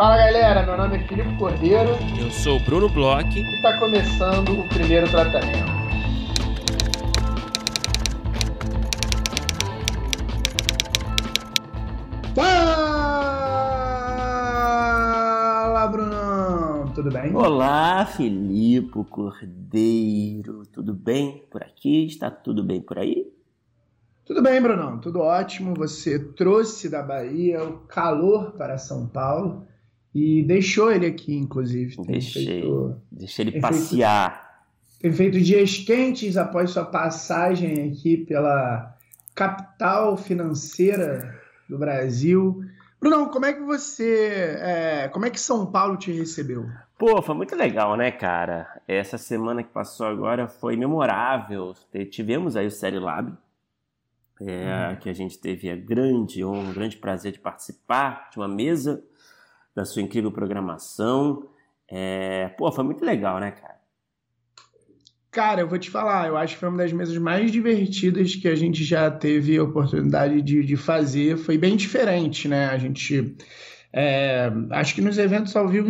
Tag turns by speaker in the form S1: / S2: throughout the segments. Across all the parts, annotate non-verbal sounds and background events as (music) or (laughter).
S1: Fala galera, meu nome é Filipe Cordeiro.
S2: Eu sou o Bruno Bloch.
S1: E está começando o primeiro tratamento. Fala, Brunão! Tudo bem?
S2: Olá, Filipe Cordeiro. Tudo bem por aqui? Está tudo bem por aí?
S1: Tudo bem, Brunão, tudo ótimo. Você trouxe da Bahia o calor para São Paulo e deixou ele aqui, inclusive.
S2: Deixei, feito, deixei ele passear.
S1: Feito, tem feito dias quentes após sua passagem aqui pela capital financeira do Brasil. Brunão, como é que você. É, como é que São Paulo te recebeu?
S2: Pô, foi muito legal, né, cara? Essa semana que passou agora foi memorável. Tivemos aí o Série Lab é, que a gente teve a grande honra, um grande prazer de participar de uma mesa da sua incrível programação. É, pô, foi muito legal, né, cara?
S1: Cara, eu vou te falar, eu acho que foi uma das mesas mais divertidas que a gente já teve a oportunidade de, de fazer. Foi bem diferente, né? A gente. É, acho que nos eventos ao vivo,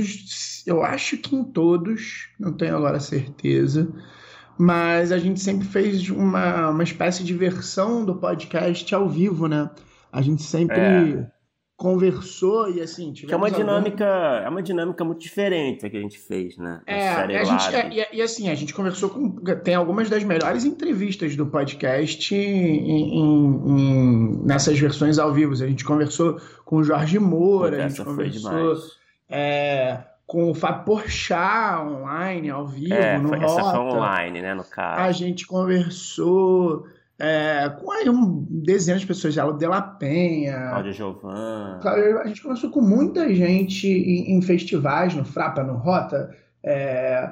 S1: eu acho que em todos, não tenho agora certeza, mas a gente sempre fez uma, uma espécie de versão do podcast ao vivo, né? A gente sempre é. Conversou e assim.
S2: Que é uma dinâmica, algum... é uma dinâmica muito diferente que a gente fez, né?
S1: É, a gente, é, e, e, assim, a gente conversou com. Tem algumas das melhores entrevistas do podcast em, em, em, nessas versões ao vivo. A gente conversou com o Jorge Moura, a gente conversou. É, com o Fábio Porchat online, ao vivo,
S2: é,
S1: no
S2: foi,
S1: Rota.
S2: Essa foi online, né, no caso.
S1: A gente conversou é, com aí um, dezenas de pessoas, já, o De La Penha.
S2: Cláudio Giovan.
S1: A gente conversou com muita gente em, em festivais, no Frapa, no Rota, é,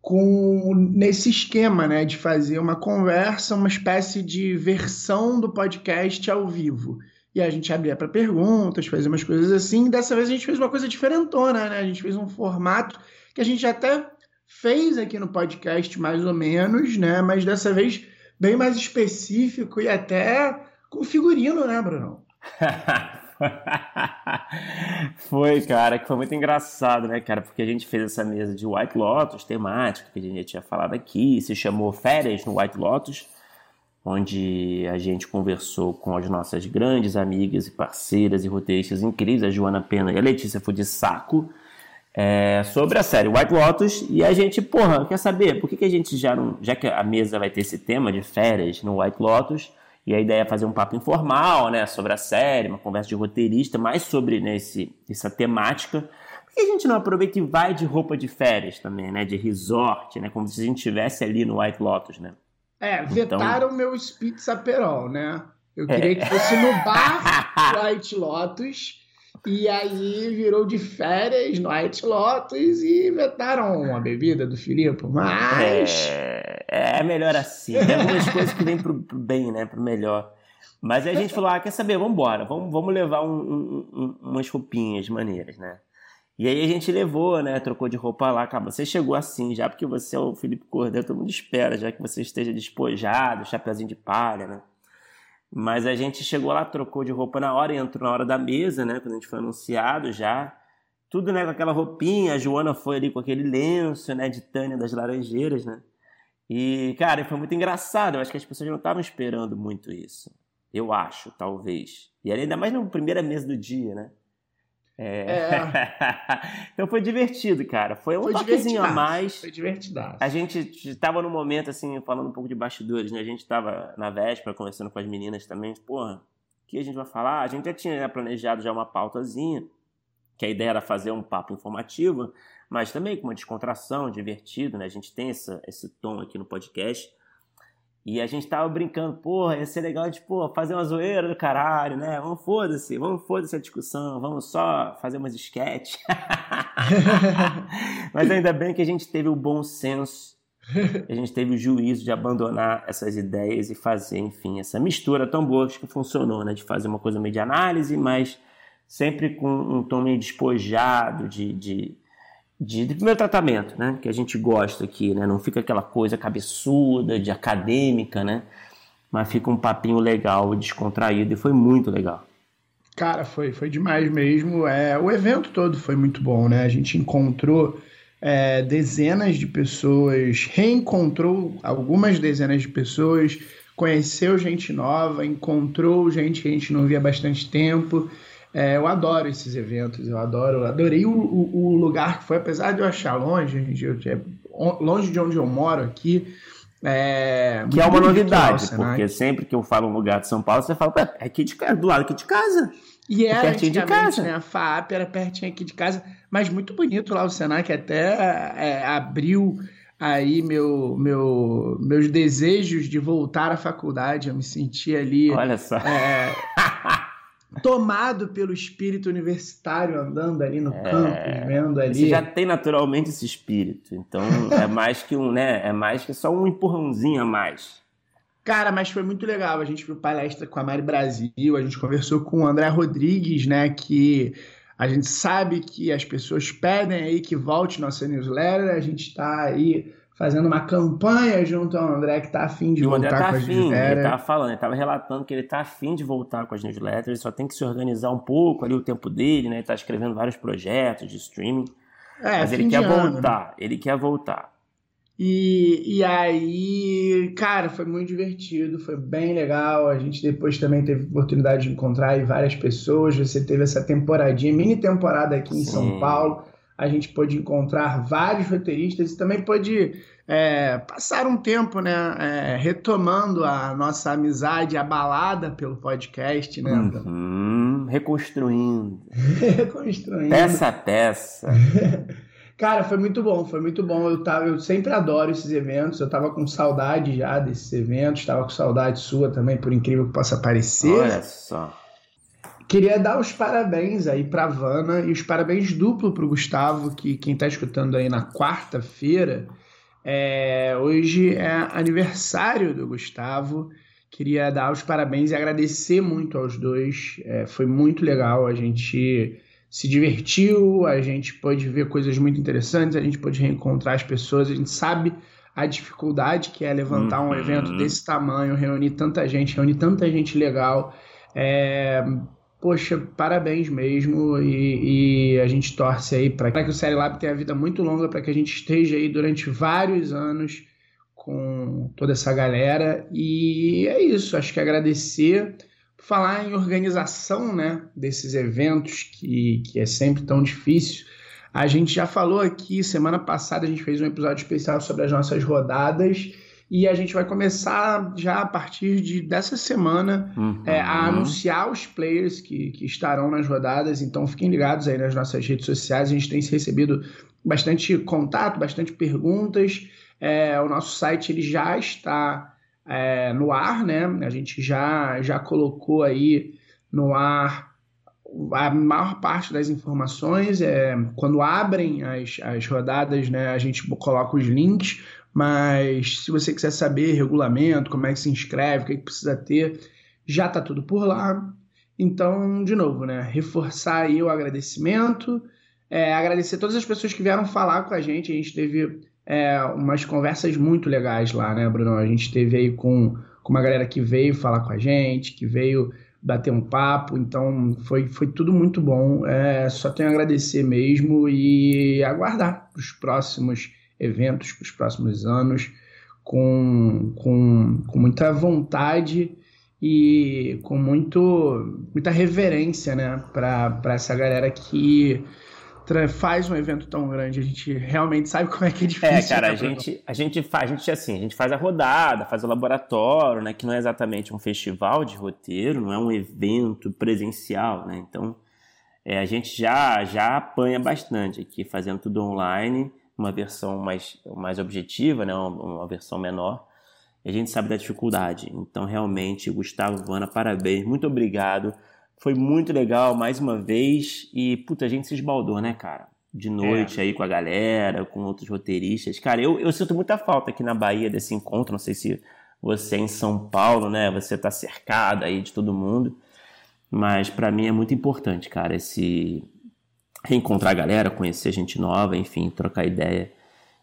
S1: com nesse esquema, né, de fazer uma conversa, uma espécie de versão do podcast ao vivo e a gente abria para perguntas, fazia umas coisas assim. Dessa vez a gente fez uma coisa diferentona, né? A gente fez um formato que a gente até fez aqui no podcast, mais ou menos, né? Mas dessa vez bem mais específico e até com figurino, né, Bruno? (laughs)
S2: foi, cara, que foi muito engraçado, né, cara? Porque a gente fez essa mesa de White Lotus temática, que a gente já tinha falado aqui, se chamou Férias no White Lotus onde a gente conversou com as nossas grandes amigas e parceiras e roteiristas incríveis, a Joana Pena e a Letícia Fudissaco, é, sobre a série White Lotus. E a gente, porra, quer saber por que, que a gente já não. Já que a mesa vai ter esse tema de férias no White Lotus, e a ideia é fazer um papo informal, né, sobre a série, uma conversa de roteirista, mais sobre né, esse, essa temática. Por que a gente não aproveita e vai de roupa de férias também, né, de resort, né, como se a gente estivesse ali no White Lotus, né?
S1: É, então- vetaram então... meu Spitz Aperol, né? Eu queria é. que fosse no bar (laughs) White Lotus. E aí virou de férias no White Lotus e vetaram a bebida do Filipe, mas.
S2: É, é melhor assim. Tem algumas coisas que vêm pro, pro, bem, né? Pro melhor. Mas aí a gente falou: ah, quer saber? Vamos embora, vamos, vamos levar um, um, umas roupinhas maneiras, né? E aí a gente levou, né? Trocou de roupa lá. Cara, você chegou assim já, porque você é o Felipe Cordeiro, todo mundo espera, já que você esteja despojado, chapeuzinho de palha, né? Mas a gente chegou lá, trocou de roupa na hora, entrou na hora da mesa, né? Quando a gente foi anunciado já. Tudo, né, com aquela roupinha. A Joana foi ali com aquele lenço, né, de Tânia das Laranjeiras, né? E, cara, foi muito engraçado. Eu acho que as pessoas não estavam esperando muito isso. Eu acho, talvez. E ainda mais na primeira mesa do dia, né? É... é. (laughs) então foi divertido, cara. Foi um foi toquezinho a mais.
S1: Foi divertido.
S2: A gente estava no momento, assim, falando um pouco de bastidores, né? A gente estava na véspera conversando com as meninas também. Porra, o que a gente vai falar? A gente já tinha planejado já uma pautazinha, que a ideia era fazer um papo informativo, mas também com uma descontração, divertido, né? A gente tem essa, esse tom aqui no podcast. E a gente tava brincando, porra, ia ser legal de, pô, fazer uma zoeira do caralho, né? Vamos foda-se, vamos foda-se a discussão, vamos só fazer umas sketches. (laughs) Mas ainda bem que a gente teve o bom senso, a gente teve o juízo de abandonar essas ideias e fazer, enfim, essa mistura tão boa que funcionou, né? De fazer uma coisa meio de análise, mas sempre com um tom meio despojado de, de de, de, primeiro tratamento, né? Que a gente gosta aqui, né? Não fica aquela coisa cabeçuda, de acadêmica, né? Mas fica um papinho legal, descontraído e foi muito legal.
S1: Cara, foi, foi demais mesmo. É, o evento todo foi muito bom, né? A gente encontrou é, dezenas de pessoas, reencontrou algumas dezenas de pessoas, conheceu gente nova, encontrou gente que a gente não via há bastante tempo. É, eu adoro esses eventos, eu adoro, adorei o, o, o, lugar que foi, apesar de eu achar longe, eu, é longe de onde eu moro aqui.
S2: É, que é uma novidade, porque sempre que eu falo um lugar de São Paulo, você fala, é aqui de, do lado aqui de casa.
S1: E era é pertinho de casa. Né, a FAP era pertinho aqui de casa, mas muito bonito lá o Senac, até é, abriu aí meu, meu, meus desejos de voltar à faculdade. Eu me senti ali.
S2: Olha só.
S1: É, (laughs) tomado pelo espírito universitário andando ali no é, campus, vendo ali.
S2: Você já tem naturalmente esse espírito, então é mais que um, né? É mais que só um empurrãozinho a mais.
S1: Cara, mas foi muito legal. A gente viu palestra com a Mari Brasil, a gente conversou com o André Rodrigues, né? Que a gente sabe que as pessoas pedem aí que volte nossa newsletter. A gente está aí fazendo uma campanha junto ao André que está afim de e voltar tá com as
S2: newsletters. Ele estava falando, ele estava relatando que ele está afim de voltar com as newsletters, ele só tem que se organizar um pouco ali o tempo dele, né? Ele está escrevendo vários projetos de streaming. É, mas ele quer ano. voltar, ele quer voltar.
S1: E, e aí, cara, foi muito divertido, foi bem legal. A gente depois também teve oportunidade de encontrar várias pessoas. Você teve essa temporadinha, mini temporada aqui em Sim. São Paulo. A gente pôde encontrar vários roteiristas e também pôde é, passar um tempo, né, é, retomando a nossa amizade abalada pelo podcast, né?
S2: Uhum, reconstruindo. (laughs)
S1: reconstruindo.
S2: Peça a peça. (laughs)
S1: Cara, foi muito bom, foi muito bom. Eu, tava, eu sempre adoro esses eventos. Eu tava com saudade já desses eventos, tava com saudade sua também, por incrível que possa parecer.
S2: Olha só.
S1: Queria dar os parabéns aí pra Vana e os parabéns duplo pro Gustavo, que quem tá escutando aí na quarta-feira, é, hoje é aniversário do Gustavo. Queria dar os parabéns e agradecer muito aos dois. É, foi muito legal a gente se divertiu, a gente pôde ver coisas muito interessantes, a gente pôde reencontrar as pessoas, a gente sabe a dificuldade que é levantar uhum. um evento desse tamanho, reunir tanta gente, reunir tanta gente legal. É, poxa, parabéns mesmo e, e a gente torce aí para que o Série Lab tenha vida muito longa, para que a gente esteja aí durante vários anos com toda essa galera. E é isso, acho que agradecer falar em organização né, desses eventos, que, que é sempre tão difícil. A gente já falou aqui, semana passada a gente fez um episódio especial sobre as nossas rodadas e a gente vai começar já a partir de, dessa semana uhum. é, a anunciar os players que, que estarão nas rodadas. Então fiquem ligados aí nas nossas redes sociais. A gente tem recebido bastante contato, bastante perguntas. É, o nosso site ele já está é, no ar, né? A gente já, já colocou aí no ar a maior parte das informações. É, quando abrem as, as rodadas, né, a gente coloca os links, mas se você quiser saber regulamento, como é que se inscreve, o que, é que precisa ter, já está tudo por lá. Então, de novo, né, reforçar aí o agradecimento, é, agradecer todas as pessoas que vieram falar com a gente. A gente teve é, umas conversas muito legais lá, né, Bruno? A gente teve aí com, com uma galera que veio falar com a gente, que veio bater um papo, então foi, foi tudo muito bom. É, só tenho a agradecer mesmo e aguardar os próximos eventos, para os próximos anos, com, com, com muita vontade e com muito, muita reverência né, para essa galera que faz um evento tão grande, a gente realmente sabe como é que é difícil.
S2: É, cara, a gente, a gente faz, a gente assim, a gente faz a rodada, faz o laboratório, né, que não é exatamente um festival de roteiro, não é um evento presencial, né? Então, é, a gente já já apanha bastante aqui fazendo tudo online, uma versão mais mais objetiva, né, uma, uma versão menor. E a gente sabe da dificuldade. Então, realmente, Gustavo Vana, parabéns, muito obrigado foi muito legal mais uma vez. E, puta, a gente se esbaldou, né, cara? De noite é. aí com a galera, com outros roteiristas. Cara, eu, eu sinto muita falta aqui na Bahia desse encontro. Não sei se você é em São Paulo, né? Você tá cercado aí de todo mundo. Mas para mim é muito importante, cara, esse reencontrar a galera, conhecer gente nova, enfim, trocar ideia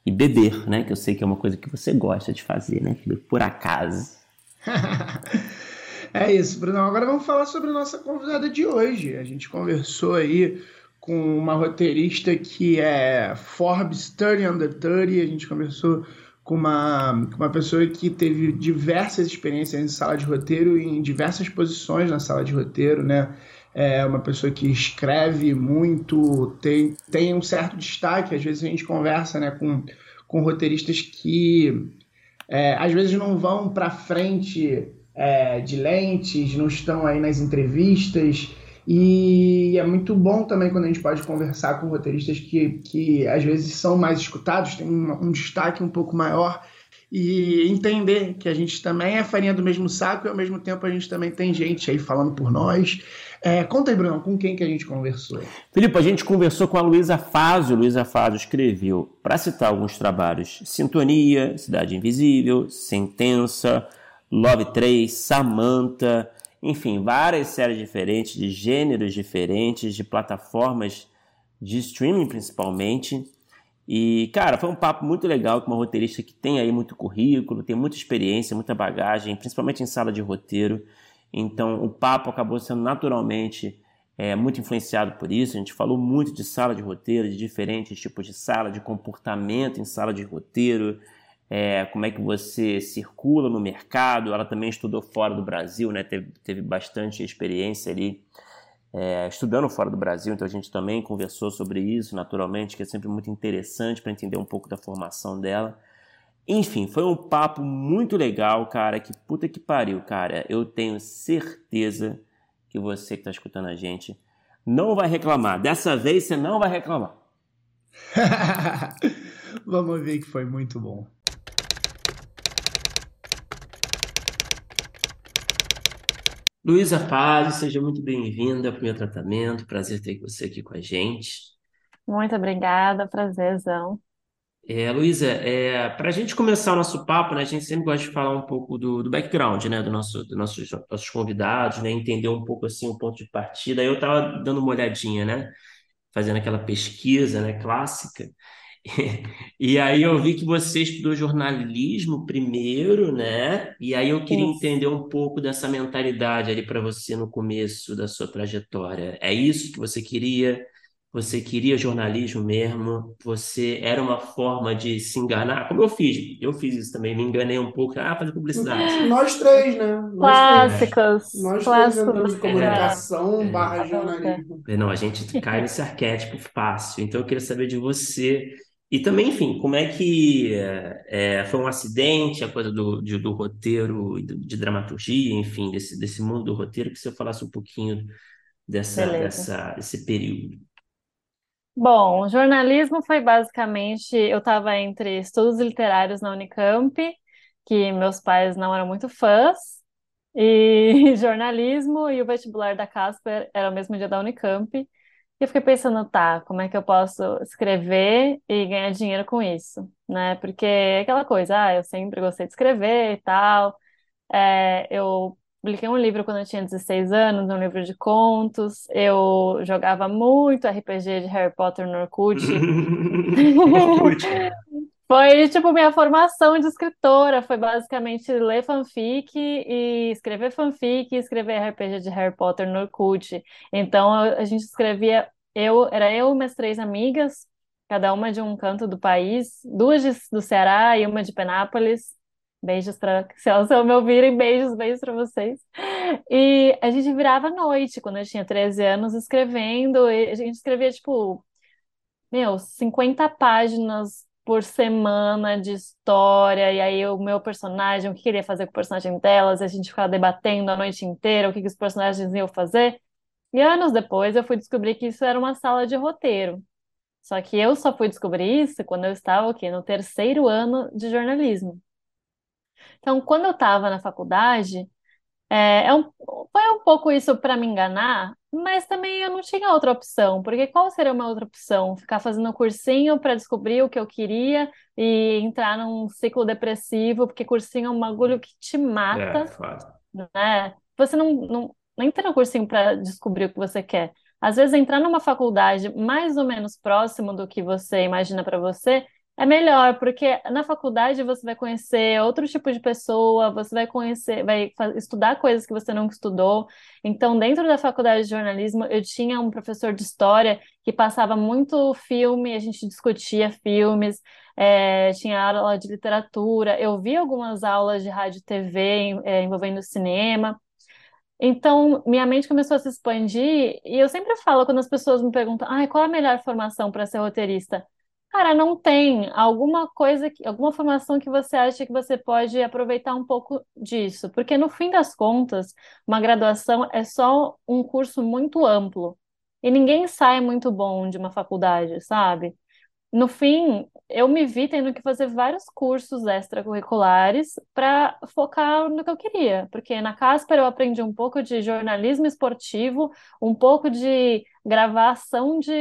S2: e beber, né? Que eu sei que é uma coisa que você gosta de fazer, né? Por acaso. (laughs)
S1: É isso, Bruno. Agora vamos falar sobre a nossa convidada de hoje. A gente conversou aí com uma roteirista que é Forbes 30 Under 30. A gente conversou com uma, com uma pessoa que teve diversas experiências em sala de roteiro e em diversas posições na sala de roteiro, né? É uma pessoa que escreve muito, tem, tem um certo destaque. Às vezes a gente conversa né, com, com roteiristas que é, às vezes não vão para frente é, de lentes, não estão aí nas entrevistas. E é muito bom também quando a gente pode conversar com roteiristas que, que às vezes são mais escutados, têm um, um destaque um pouco maior e entender que a gente também é farinha do mesmo saco e ao mesmo tempo a gente também tem gente aí falando por nós. É, conta aí, Bruno, com quem que a gente conversou?
S2: Filipe, a gente conversou com a Luísa Fazio. Luísa Fazio escreveu, para citar alguns trabalhos, Sintonia, Cidade Invisível, Sentença, Love 3, Samantha, enfim, várias séries diferentes, de gêneros diferentes, de plataformas de streaming principalmente. E, cara, foi um papo muito legal com uma roteirista que tem aí muito currículo, tem muita experiência, muita bagagem, principalmente em sala de roteiro. Então, o papo acabou sendo naturalmente é, muito influenciado por isso. A gente falou muito de sala de roteiro, de diferentes tipos de sala, de comportamento em sala de roteiro, é, como é que você circula no mercado. Ela também estudou fora do Brasil, né? teve, teve bastante experiência ali é, estudando fora do Brasil, então a gente também conversou sobre isso, naturalmente, que é sempre muito interessante para entender um pouco da formação dela. Enfim, foi um papo muito legal, cara. Que puta que pariu, cara. Eu tenho certeza que você que está escutando a gente não vai reclamar. Dessa vez você não vai reclamar. (laughs)
S1: Vamos ver que foi muito bom.
S2: Luísa Paz, seja muito bem-vinda para o meu tratamento. Prazer ter você aqui com a gente.
S3: Muito obrigada, prazerzão.
S2: É, Luísa, é, para a gente começar o nosso papo, né, a gente sempre gosta de falar um pouco do, do background, né, do nosso, dos nossos, nossos convidados, né, entender um pouco assim o ponto de partida. Eu estava dando uma olhadinha, né, fazendo aquela pesquisa, né, clássica, (laughs) e aí eu vi que você estudou jornalismo primeiro, né? E aí eu queria
S3: Isso.
S2: entender um pouco dessa mentalidade ali para você no começo da sua trajetória. É isso que você queria? Você queria jornalismo mesmo? Você era uma forma de se enganar? Como eu fiz, eu fiz isso também, me enganei um pouco. Ah, fazer publicidade. (laughs)
S1: Nós três, né?
S3: Clássicos.
S1: Nós
S3: Clássicos
S1: três em comunicação
S2: é.
S1: barra jornalismo.
S2: Não, a gente cai nesse arquétipo fácil. Então eu queria saber de você e também, enfim, como é que é, foi um acidente, a coisa do, de, do roteiro, de, de, dramaturgia, enfim, desse, desse mundo do roteiro, que você falasse um pouquinho dessa, dessa, desse período.
S3: Bom, jornalismo foi basicamente, eu estava entre estudos literários na Unicamp, que meus pais não eram muito fãs, e (laughs) jornalismo e o vestibular da Casper era o mesmo dia da Unicamp. E eu fiquei pensando, tá, como é que eu posso escrever e ganhar dinheiro com isso, né? Porque é aquela coisa, ah, eu sempre gostei de escrever e tal. É, eu publiquei um livro quando eu tinha 16 anos, um livro de contos. Eu jogava muito RPG de Harry Potter no Orkut. (laughs) (laughs) Foi, tipo, minha formação de escritora. Foi basicamente ler fanfic e escrever fanfic e escrever RPG de Harry Potter no Orkut. Então, a gente escrevia... Eu, era eu e minhas três amigas, cada uma de um canto do país. Duas de, do Ceará e uma de Penápolis. Beijos para... Se elas me ouvirem, beijos, beijos para vocês. E a gente virava à noite, quando eu tinha 13 anos, escrevendo. A gente escrevia, tipo... Meu, 50 páginas por semana de história, e aí o meu personagem, o que queria fazer com o personagem delas, a gente ficava debatendo a noite inteira o que, que os personagens iam fazer. E anos depois eu fui descobrir que isso era uma sala de roteiro. Só que eu só fui descobrir isso quando eu estava aqui no terceiro ano de jornalismo. Então, quando eu estava na faculdade, é, é um, foi um pouco isso para me enganar, mas também eu não tinha outra opção, porque qual seria uma outra opção? Ficar fazendo um cursinho para descobrir o que eu queria e entrar num ciclo depressivo, porque cursinho é um bagulho que te mata,
S2: É,
S3: né? Você não, não, não entra no cursinho para descobrir o que você quer. Às vezes, entrar numa faculdade mais ou menos próximo do que você imagina para você É melhor, porque na faculdade você vai conhecer outro tipo de pessoa, você vai conhecer, vai estudar coisas que você nunca estudou. Então, dentro da faculdade de jornalismo, eu tinha um professor de história que passava muito filme, a gente discutia filmes, é, tinha aula de literatura, eu vi algumas aulas de rádio e TV é, envolvendo cinema. Então, minha mente começou a se expandir, e eu sempre falo quando as pessoas me perguntam, ah, qual a melhor formação para ser roteirista? Cara, não tem. Alguma coisa, que, alguma formação que você acha que você pode aproveitar um pouco disso, porque no fim das contas, uma graduação é só um curso muito amplo. E ninguém sai muito bom de uma faculdade, sabe? No fim, eu me vi tendo que fazer vários cursos extracurriculares para focar no que eu queria, porque na Casper eu aprendi um pouco de jornalismo esportivo, um pouco de gravação de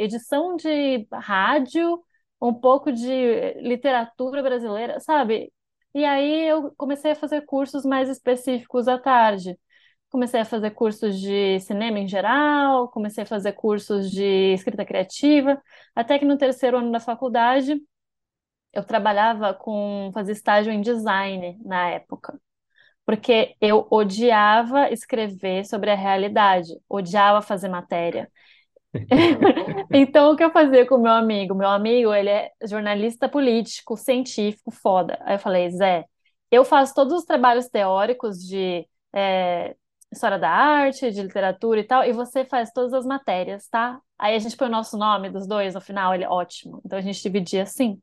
S3: edição de rádio, um pouco de literatura brasileira, sabe? E aí eu comecei a fazer cursos mais específicos à tarde comecei a fazer cursos de cinema em geral, comecei a fazer cursos de escrita criativa, até que no terceiro ano da faculdade eu trabalhava com fazer estágio em design na época. Porque eu odiava escrever sobre a realidade, odiava fazer matéria. (laughs) então, o que eu fazia com o meu amigo? Meu amigo, ele é jornalista político, científico, foda. Aí eu falei, Zé, eu faço todos os trabalhos teóricos de é, história da arte, de literatura e tal, e você faz todas as matérias, tá? Aí a gente põe o nosso nome dos dois no final, ele é ótimo. Então a gente dividia assim.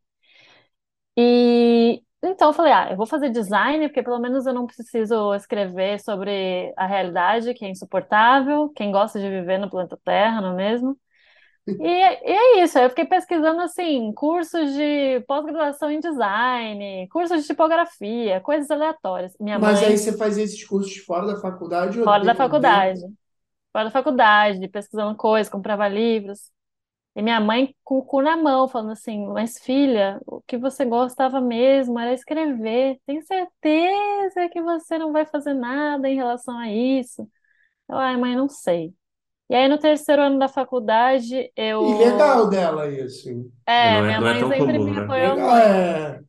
S3: E então eu falei, ah, eu vou fazer design, porque pelo menos eu não preciso escrever sobre a realidade, que é insuportável, quem gosta de viver no planeta Terra, não é mesmo? E, e é isso, eu fiquei pesquisando assim, cursos de pós-graduação em design, cursos de tipografia, coisas aleatórias.
S4: Minha Mas mãe, aí você fazia esses cursos fora da faculdade ou
S3: fora da
S4: dentro,
S3: faculdade, fora da faculdade, pesquisando coisas, comprava livros. E minha mãe com o cu na mão, falando assim, mas filha, o que você gostava mesmo era escrever. Tenho certeza que você não vai fazer nada em relação a isso. Eu, ai, mãe, não sei. E aí, no terceiro ano da faculdade, eu.
S4: E legal dela isso.
S3: É,
S2: Não é,
S3: minha
S2: não é
S3: mãe
S2: tão
S3: sempre
S2: comum,
S3: me
S2: né?
S3: apoiou muito.
S4: é.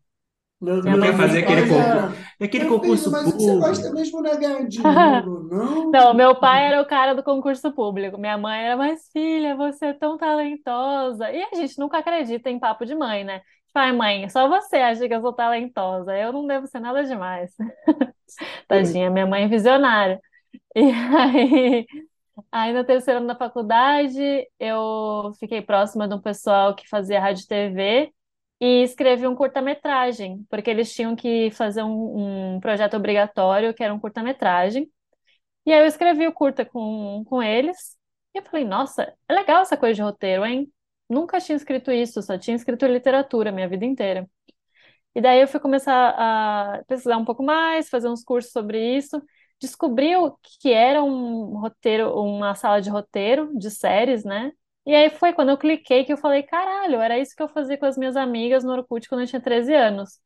S4: Meu,
S3: Minha mãe
S2: aquele
S4: pai
S2: concurso,
S4: era.
S2: é aquele
S4: Meu filho,
S2: concurso
S4: mas você gosta
S2: público.
S4: mesmo de ganhar dinheiro? (laughs) Não.
S3: Não, meu pai era o cara do concurso público. Minha mãe era, mas filha, você é tão talentosa. E a gente nunca acredita em papo de mãe, né? Tipo, ai, mãe, só você acha que eu sou talentosa. Eu não devo ser nada demais. (laughs) Tadinha, minha mãe é visionária. E aí. Aí, no terceiro ano da faculdade, eu fiquei próxima de um pessoal que fazia rádio e TV e escrevi um curta-metragem, porque eles tinham que fazer um, um projeto obrigatório, que era um curta-metragem. E aí eu escrevi o curta com, com eles, e eu falei, nossa, é legal essa coisa de roteiro, hein? Nunca tinha escrito isso, só tinha escrito literatura minha vida inteira. E daí eu fui começar a pesquisar um pouco mais, fazer uns cursos sobre isso, descobriu que era um roteiro, uma sala de roteiro de séries, né? E aí foi quando eu cliquei que eu falei, caralho, era isso que eu fazia com as minhas amigas no Orkut quando eu tinha 13 anos.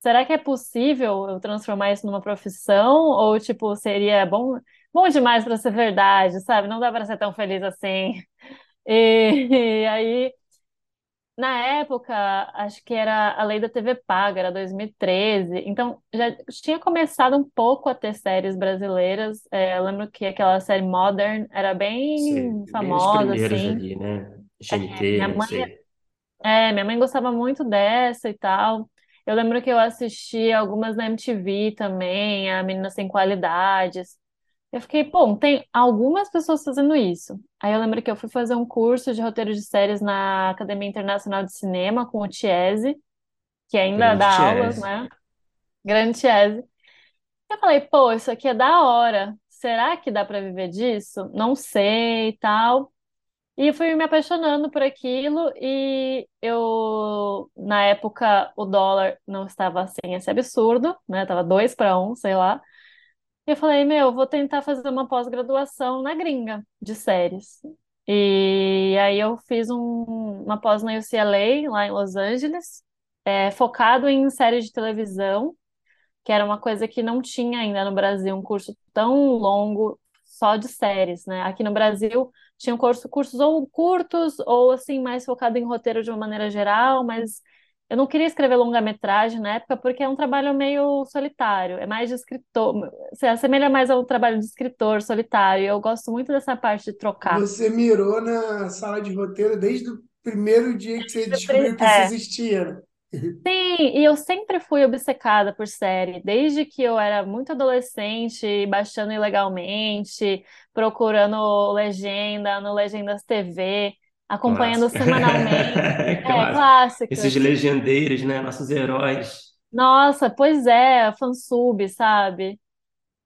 S3: Será que é possível eu transformar isso numa profissão? Ou, tipo, seria bom, bom demais para ser verdade, sabe? Não dá para ser tão feliz assim. (laughs) E, e aí na época, acho que era a lei da TV paga, era 2013, então já tinha começado um pouco a ter séries brasileiras. É, eu lembro que aquela série Modern era bem
S2: bem
S3: famosa,
S2: primeiras
S3: assim.
S2: ali, né?
S3: É,
S2: GNT,
S3: minha mãe,
S2: sei.
S3: é, minha mãe gostava muito dessa e tal. Eu lembro que eu assisti algumas na MTV também, a Menina Sem Qualidades. Eu fiquei, bom, tem algumas pessoas fazendo isso. Aí eu lembro que eu fui fazer um curso de roteiro de séries na Academia Internacional de Cinema com o Tiese, que ainda
S2: Grande
S3: dá aulas,
S2: Chess.
S3: né? Grande Tiese. Eu falei, pô, isso aqui é da hora. Será que dá para viver disso? Não sei e tal. E fui me apaixonando por aquilo e eu, na época, o dólar não estava assim, esse absurdo, né? Tava dois para um, sei lá. E eu falei, meu, vou tentar fazer uma pós-graduação na gringa de séries. E aí eu fiz um- uma pós na UCLA, lá em Los Angeles, é, focado em séries de televisão, que era uma coisa que não tinha ainda no Brasil, um curso tão longo só de séries, né? Aqui no Brasil tinham curso, cursos ou curtos ou assim mais focado em roteiro de uma maneira geral, mas eu não queria escrever longa-metragem na época porque é um trabalho meio solitário, é mais de escritor, se assemelha mais ao trabalho de escritor solitário. Eu gosto muito dessa parte de trocar.
S4: Você mirou na sala de roteiro desde o primeiro dia que você descobriu que isso
S3: É.
S4: existia?
S3: Sim, e eu sempre fui obcecada por série, desde que eu era muito adolescente, baixando ilegalmente, procurando legenda no Legendas TV, acompanhando
S2: Clássico.
S3: semanalmente. (laughs) É,
S2: Clássico.
S3: clássicos.
S2: Esses legendeiros, né? Nossos heróis.
S3: Nossa, pois é, fansub, sabe?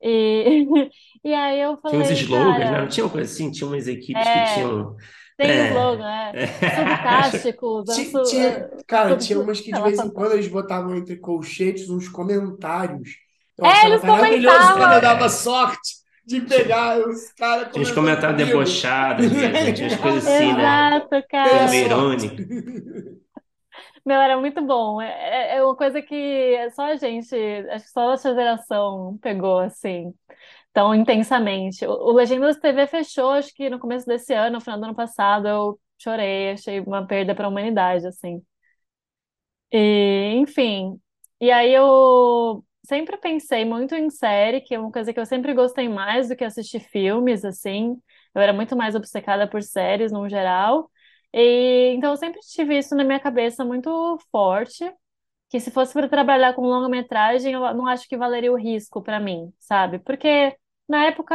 S3: E, (laughs) e aí eu
S2: Tinha uns
S3: falei,
S2: slogans, né? Não
S3: cara,
S2: tinha uma coisa assim? Tinha umas equipes que
S3: é,
S2: tinham.
S3: tem
S2: É.
S3: slogan, é,
S2: É.
S3: subtático, (laughs)
S4: Ti-
S3: danço,
S4: Tinha,
S3: é,
S4: cara,
S3: sub,
S4: tinha umas que de vez em
S3: fantástico.
S4: quando eles botavam entre colchetes uns comentários. Eu
S3: É, eles
S4: maravilhoso porque eu
S3: comentavam.
S4: dava sorte de pegar os caras
S2: Tinha uns comentários debochados, né? Tinha umas coisas assim, né?
S3: Exato, cara.
S2: meio irônica. (laughs)
S3: Meu, era muito bom. É, é é uma coisa que só a gente, acho que só a nossa geração pegou assim, tão intensamente. O, o Legendas TV fechou, acho que no começo desse ano, no final do ano passado, eu chorei, achei uma perda para a humanidade, assim. E, enfim, e aí eu sempre pensei muito em série, que é uma coisa que eu sempre gostei mais do que assistir filmes, assim. Eu era muito mais obcecada por séries no geral. E então eu sempre tive isso na minha cabeça muito forte, que se fosse para trabalhar com longa-metragem, eu não acho que valeria o risco para mim, sabe? Porque na época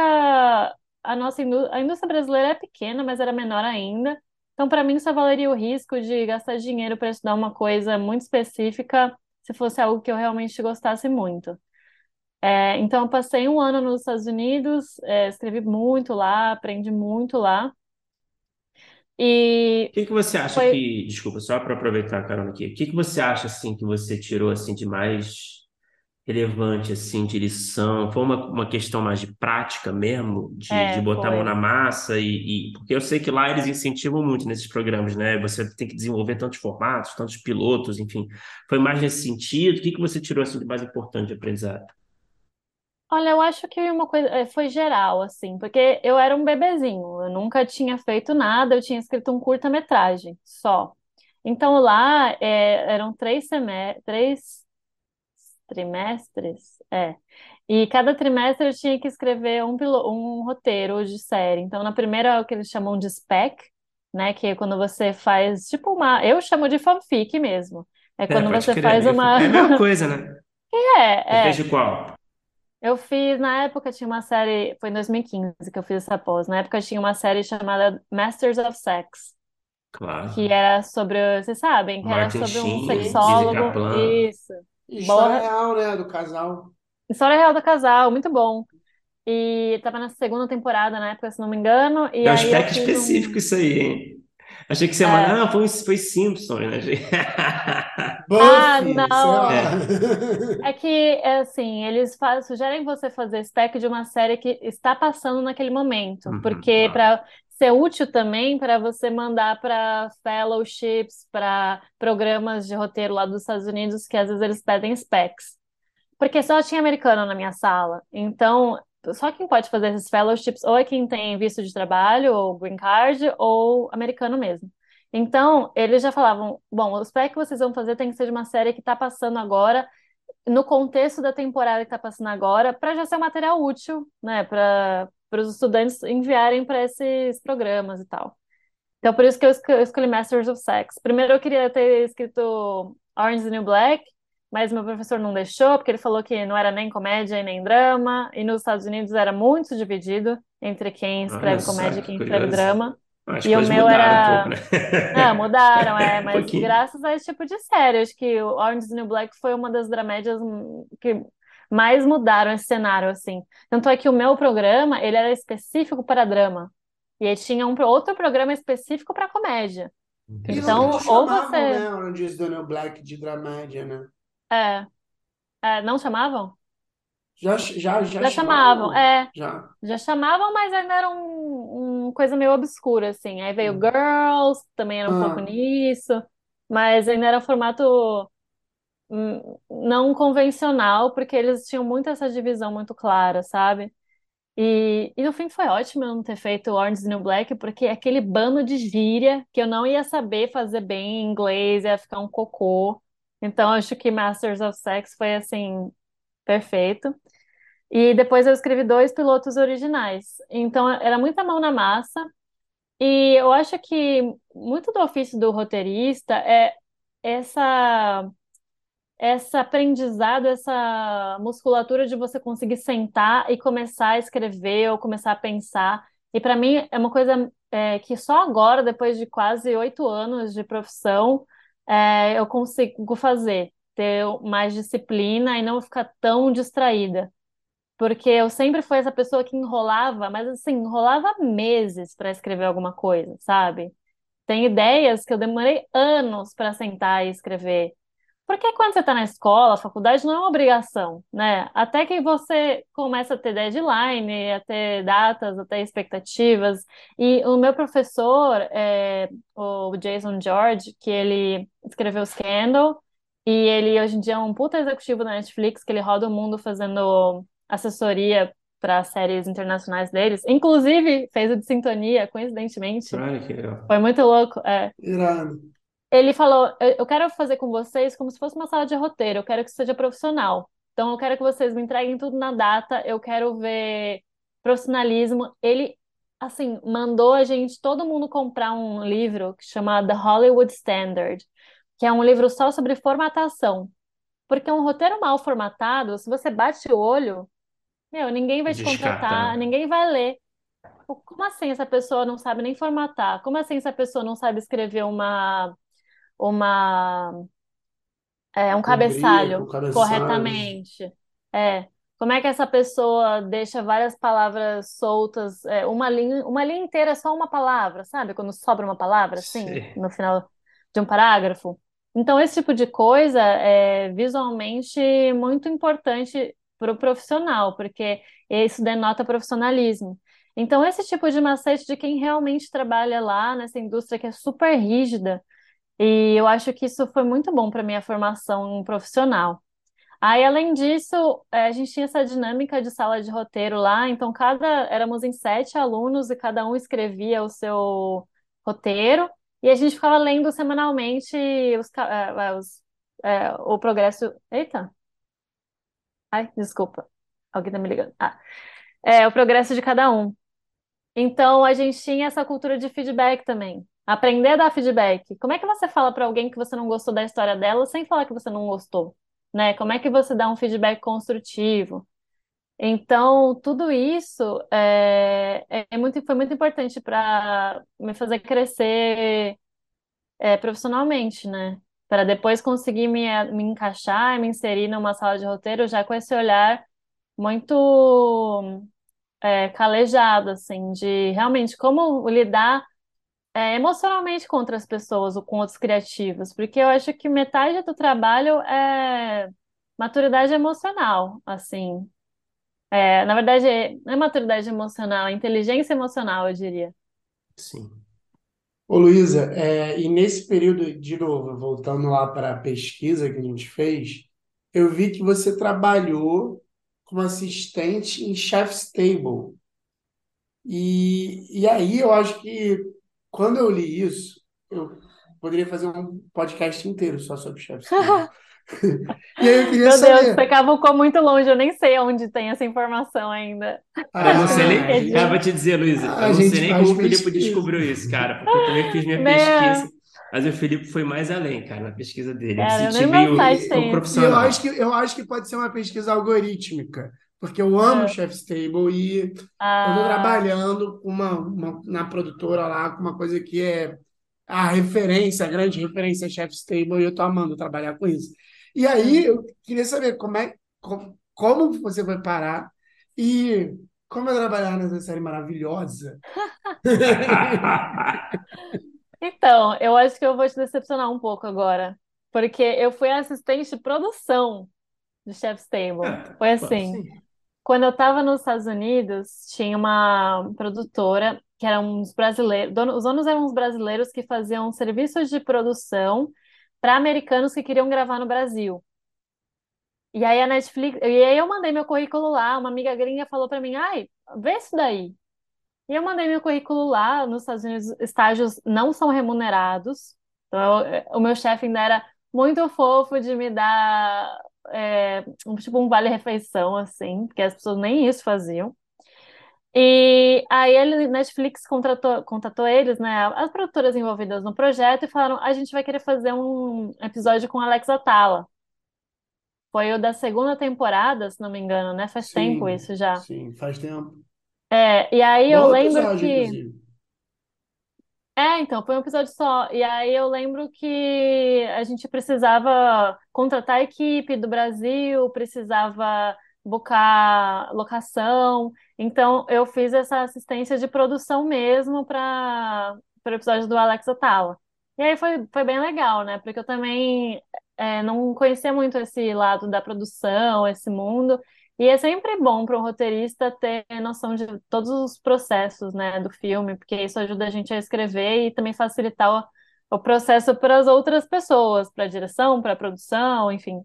S3: a nossa indú- a indústria brasileira é pequena, mas era menor ainda. Então, para mim, só valeria o risco de gastar dinheiro para estudar uma coisa muito específica, se fosse algo que eu realmente gostasse muito. É, então, eu passei um ano nos Estados Unidos, é, escrevi muito lá, aprendi muito lá. E
S2: O que que você acha
S3: foi.
S2: que, desculpa, só para aproveitar a carona aqui, o que que você acha assim que você tirou assim de mais relevante assim de lição? Foi uma, uma questão mais de prática mesmo, de, de
S3: É,
S2: botar a mão
S3: foi.
S2: na massa e, e- porque eu sei que lá eles incentivam muito nesses programas, né? Você tem que desenvolver tantos formatos, tantos pilotos, enfim. Foi mais nesse sentido? O que que você tirou assim de mais importante de aprendizado?
S3: Olha, eu acho que uma coisa eh, foi geral, assim, porque eu era um bebezinho, eu nunca tinha feito nada, eu tinha escrito um curta-metragem só. Então lá eh, eram três, seme três trimestres, é. E cada trimestre eu tinha que escrever um, um roteiro de série. Então na primeira é o que eles chamam de spec, né, que é quando você faz tipo uma, eu chamo de fanfic mesmo. É
S2: É,
S3: quando
S2: pode
S3: você
S2: crer,
S3: faz
S2: meio-
S3: uma
S2: é a mesma (laughs) coisa, né?
S3: É, é.
S2: de qual?
S3: Eu fiz, na época tinha uma série, foi em 2015 que eu fiz essa pós. Na época tinha uma série chamada Masters of Sex,
S2: Claro.
S3: que era sobre, vocês sabem, que era
S2: Martin
S3: sobre um
S2: Sheen,
S3: sexólogo. Isso.
S4: História
S3: Boa.
S4: real, né? Do casal.
S3: História real do casal, muito bom. E tava na segunda temporada na época, se não me engano. E
S2: É um
S3: fiz
S2: específico
S3: um.
S2: isso aí, hein? Achei que você ia
S3: É.
S2: falar, (laughs) não, foi, foi Simpsons, né?
S3: Ah,
S4: Buffy, sei
S3: não.
S4: lá.
S3: É que, é assim, eles fa- sugerem você fazer spec de uma série que está passando naquele momento,
S2: Uhum,
S3: porque
S2: tá.
S3: para ser útil também para você mandar para fellowships, para programas de roteiro lá dos Estados Unidos, que às vezes eles pedem specs. Porque só tinha americano na minha sala. Então, só quem pode fazer esses fellowships ou é quem tem visto de trabalho, ou green card, ou americano mesmo. Então, eles já falavam: bom, o spec que vocês vão fazer tem que ser de uma série que está passando agora, no contexto da temporada que está passando agora, para já ser um material útil, né, para para os estudantes enviarem para esses programas e tal. Então, por isso que eu esco- eu escolhi Masters of Sex. Primeiro, eu queria ter escrito Orange is the New Black, mas meu professor não deixou, porque ele falou que não era nem comédia e nem drama, e nos Estados Unidos era muito dividido entre quem
S2: Olha
S3: escreve
S2: só,
S3: comédia e
S2: que
S3: quem escreve
S2: curioso.
S3: drama.
S2: As
S3: E o meu
S2: mudaram um
S3: era.
S2: pouco, né? (laughs)
S3: Não, mudaram, é,
S2: Um (laughs)
S3: mas
S2: pouquinho.
S3: graças a esse tipo de série, acho que o Orange is the New Black foi uma das dramédias hum, que mais mudaram esse cenário, assim. Tanto é que o meu programa, ele era específico para drama. E aí tinha um outro programa específico para comédia. Então, ou
S4: chamavam,
S3: você...
S4: né? Is the New Black de dramédia, né?
S3: É, é, não chamavam?
S4: Já, já, já
S3: Já chamavam,
S4: chamavam?
S3: é.
S4: Já.
S3: Já chamavam, mas ainda era um, um coisa meio obscura, assim. Aí veio
S4: Hum.
S3: Girls, também era um pouco
S4: Ah,
S3: nisso, mas ainda era formato hum, não convencional, porque eles tinham muito essa divisão muito clara, sabe? E, e no fim foi ótimo eu não ter feito Orange New Black, porque é aquele bando de gíria que eu não ia saber fazer bem em inglês, ia ficar um cocô. Então, acho que Masters of Sex foi assim, perfeito. E depois eu escrevi dois pilotos originais. Então, era muita mão na massa. E eu acho que muito do ofício do roteirista é essa essa aprendizado, essa musculatura de você conseguir sentar e começar a escrever ou começar a pensar. E para mim é uma coisa é, que só agora, depois de quase oito anos de profissão, é, eu consigo fazer, ter mais disciplina e não ficar tão distraída. Porque eu sempre fui essa pessoa que enrolava, mas assim, enrolava meses para escrever alguma coisa, sabe? Tem ideias que eu demorei anos para sentar e escrever. Porque quando você está na escola, a faculdade não é uma obrigação, né? Até que você começa a ter deadline, a ter datas, a ter expectativas. E o meu professor, é, o Jason George, que ele escreveu Scandal, e ele hoje em dia é um puta executivo da Netflix, que ele roda o mundo fazendo assessoria para séries internacionais deles. Inclusive, fez o de sintonia, coincidentemente.
S2: Que legal.
S3: Foi muito louco. É.
S4: Irado.
S3: Ele falou: eu quero fazer com vocês como se fosse uma sala de roteiro, eu quero que seja profissional. Então, eu quero que vocês me entreguem tudo na data, eu quero ver profissionalismo. Ele, assim, mandou a gente, todo mundo, comprar um livro que chama The Hollywood Standard, que é um livro só sobre formatação. Porque um roteiro mal formatado, se você bate o olho, meu, ninguém vai te
S2: Descarta,
S3: contratar,
S2: né?
S3: ninguém vai ler. Como assim essa pessoa não sabe nem formatar? Como assim essa pessoa não sabe escrever uma uma, é, um cabeçalho
S4: cabeçalhos.
S3: corretamente. É. Como é que essa pessoa deixa várias palavras soltas, é, uma linha, uma linha inteira é só uma palavra, sabe? Quando sobra uma palavra, assim,
S2: Sei.
S3: no final de um parágrafo. Então, esse tipo de coisa é visualmente muito importante para o profissional, porque isso denota profissionalismo. Então, esse tipo de macete de quem realmente trabalha lá nessa indústria que é super rígida, e eu acho que isso foi muito bom para minha formação profissional. Aí, além disso, eh, a gente tinha essa dinâmica de sala de roteiro lá, então cada éramos em sete alunos e cada um escrevia o seu roteiro, e a gente ficava lendo semanalmente os, eh, eh, os- eh, o progresso. Eita! Ai, desculpa. Alguém tá me ligando. Ah, é, o progresso de cada um. Então, a gente tinha essa cultura de feedback também. Aprender a dar feedback. Como é que você fala para alguém que você não gostou da história dela sem falar que você não gostou, né? Como é que você dá um feedback construtivo? Então, tudo isso é, é é muito, foi muito importante para me fazer crescer é, profissionalmente, né? Para depois conseguir me, me encaixar e me inserir numa sala de roteiro já com esse olhar muito é, calejado, assim, de realmente como lidar é, emocionalmente com outras pessoas ou com outros criativos, porque eu acho que metade do trabalho é maturidade emocional, assim. É, na verdade, é- maturidade emocional, é inteligência emocional, eu diria.
S2: Sim.
S4: Ô, Luísa, é, e nesse período, de novo, voltando lá para a pesquisa que a gente fez, eu vi que você trabalhou como assistente em Chef's Table. E, e aí eu acho que quando eu li isso, eu poderia fazer um podcast inteiro só sobre Table. (laughs) E aí eu queria
S3: Meu Deus, você
S4: saber.
S3: cavucou muito longe, eu nem sei onde tem essa informação ainda.
S2: Eu não sei nem. Vou te dizer, Luísa, eu não sei nem como o
S4: pesquisa.
S2: descobriu isso, cara, porque eu também fiz minha (laughs)
S3: Meu,
S2: pesquisa, mas o Filipe foi mais além, cara, na pesquisa dele. Eu
S3: cara, nem no
S2: meio
S4: eu
S2: profissional.
S4: acho que, eu acho que pode ser uma pesquisa algorítmica, porque eu amo
S3: Ah,
S4: Chef's Table e eu estou
S3: ah,
S4: trabalhando com uma, uma- na produtora lá com uma coisa que é a referência, a grande referência é Chef's Table e eu estou amando trabalhar com isso. E aí
S3: hum.
S4: eu queria saber como é, como, como você foi parar e como é trabalhar nessa série maravilhosa. (laughs)
S3: Então, eu acho que eu vou te decepcionar um pouco agora, porque eu fui assistente de produção de Chef's Table.
S2: Ah,
S3: Foi assim,
S4: Sim.
S3: Quando eu estava nos Estados Unidos, tinha uma produtora que eram uns brasileiros, os donos eram uns brasileiros que faziam serviços de produção para americanos que queriam gravar no Brasil. E aí a Netflix, e aí eu mandei meu currículo lá, uma amiga gringa falou para mim, ai, vê isso daí. E eu mandei meu currículo lá, nos Estados Unidos, estágios não são remunerados. Então, eu- o meu chefe ainda era muito fofo de me dar é, um, tipo um vale-refeição, assim, porque as pessoas nem isso faziam. E aí ele, Netflix contratou, contatou eles, né, as produtoras envolvidas no projeto, e falaram: a gente vai querer fazer um episódio com Alex Atala. Foi o da segunda temporada, se não me engano, né? Faz tempo
S4: Sim,
S3: isso já.
S4: sim, faz tempo.
S3: É, e aí eu lembro que.
S4: inclusive.
S3: É, então, foi um episódio só. E aí eu lembro que a gente precisava contratar a equipe do Brasil, precisava buscar locação. Então eu fiz essa assistência de produção mesmo para o episódio do Alex Atala. E aí foi, foi bem legal, né? Porque eu também é, não conhecia muito esse lado da produção, esse mundo. E é sempre bom para um roteirista ter noção de todos os processos, né, do filme, porque isso ajuda a gente a escrever e também facilitar o, o processo para as outras pessoas, para a direção, para a produção, enfim.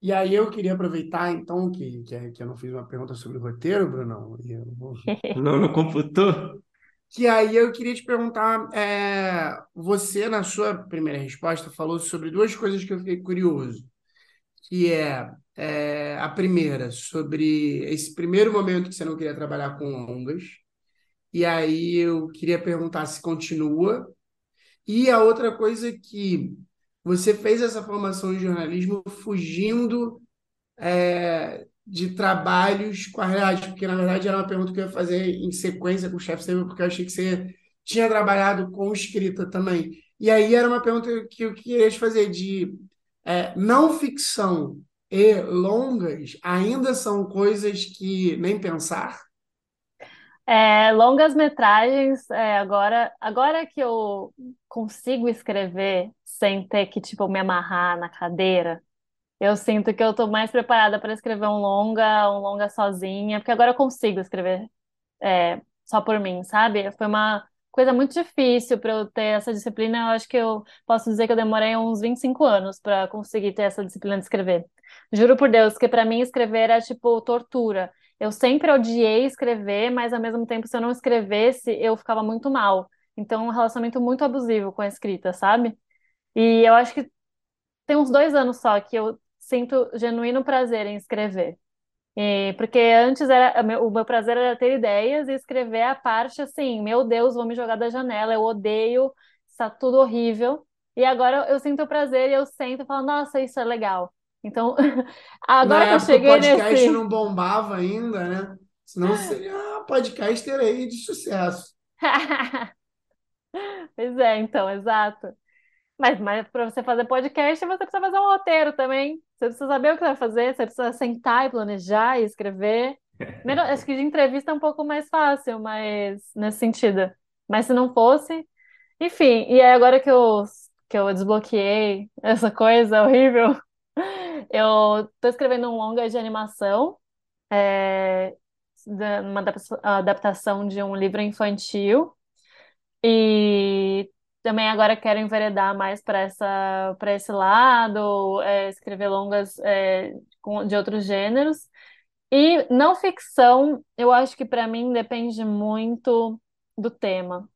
S4: E aí eu queria aproveitar, então, que, que, que eu não fiz uma pergunta sobre o roteiro, Brunão, e eu vou- (laughs)
S2: Não, não computou?
S4: que aí eu queria te perguntar, é, você, na sua primeira resposta, falou sobre duas coisas que eu fiquei curioso, que é, é, a primeira, sobre esse primeiro momento que você não queria trabalhar com longas, e aí eu queria perguntar se continua, e a outra coisa é que você fez essa formação em jornalismo fugindo é, de trabalhos com a realidade, porque na verdade era uma pergunta que eu ia fazer em sequência com o chefe porque eu achei que você tinha trabalhado com escrita também. E aí era uma pergunta que eu queria te fazer de é, não ficção e longas ainda são coisas que nem pensar?
S3: É, longas metragens, é, agora, agora que eu consigo escrever sem ter que, tipo, me amarrar na cadeira, eu sinto que eu tô mais preparada para escrever um longa, um longa sozinha, porque agora eu consigo escrever é, só por mim, sabe? Foi uma coisa muito difícil para eu ter essa disciplina. Eu acho que eu posso dizer que eu demorei uns 25 anos para conseguir ter essa disciplina de escrever. Juro por Deus que para mim escrever era tipo tortura. Eu sempre odiei escrever, mas ao mesmo tempo, se eu não escrevesse, eu ficava muito mal. Então, um relacionamento muito abusivo com a escrita, sabe? E eu acho que tem uns dois anos só que eu sinto genuíno prazer em escrever. E, porque antes era o meu prazer era ter ideias e escrever a parte assim, meu Deus, vou me jogar da janela, eu odeio, está tudo horrível. E agora eu sinto o prazer e eu sento e falo, nossa, isso é legal. Então, (laughs)
S4: Na
S3: agora que eu
S4: época o
S3: cheguei
S4: podcast
S3: nesse.
S4: não bombava ainda, né? Senão (laughs) seria um podcaster aí de sucesso. (laughs)
S3: Pois é, então, exato. Mas, mas para você fazer podcast, você precisa fazer um roteiro também. Você precisa saber o que vai fazer, você precisa sentar e planejar e escrever. Primeiro, acho que de entrevista é um pouco mais fácil, mas nesse sentido. Mas se não fosse, enfim. E aí agora que eu que eu desbloqueei essa coisa horrível, (laughs) eu tô escrevendo um longa de animação, é, uma adaptação de um livro infantil. E também agora quero enveredar mais para essa, para esse lado, é, escrever longas, é, com- de outros gêneros. E não ficção, eu acho que para mim depende muito do tema.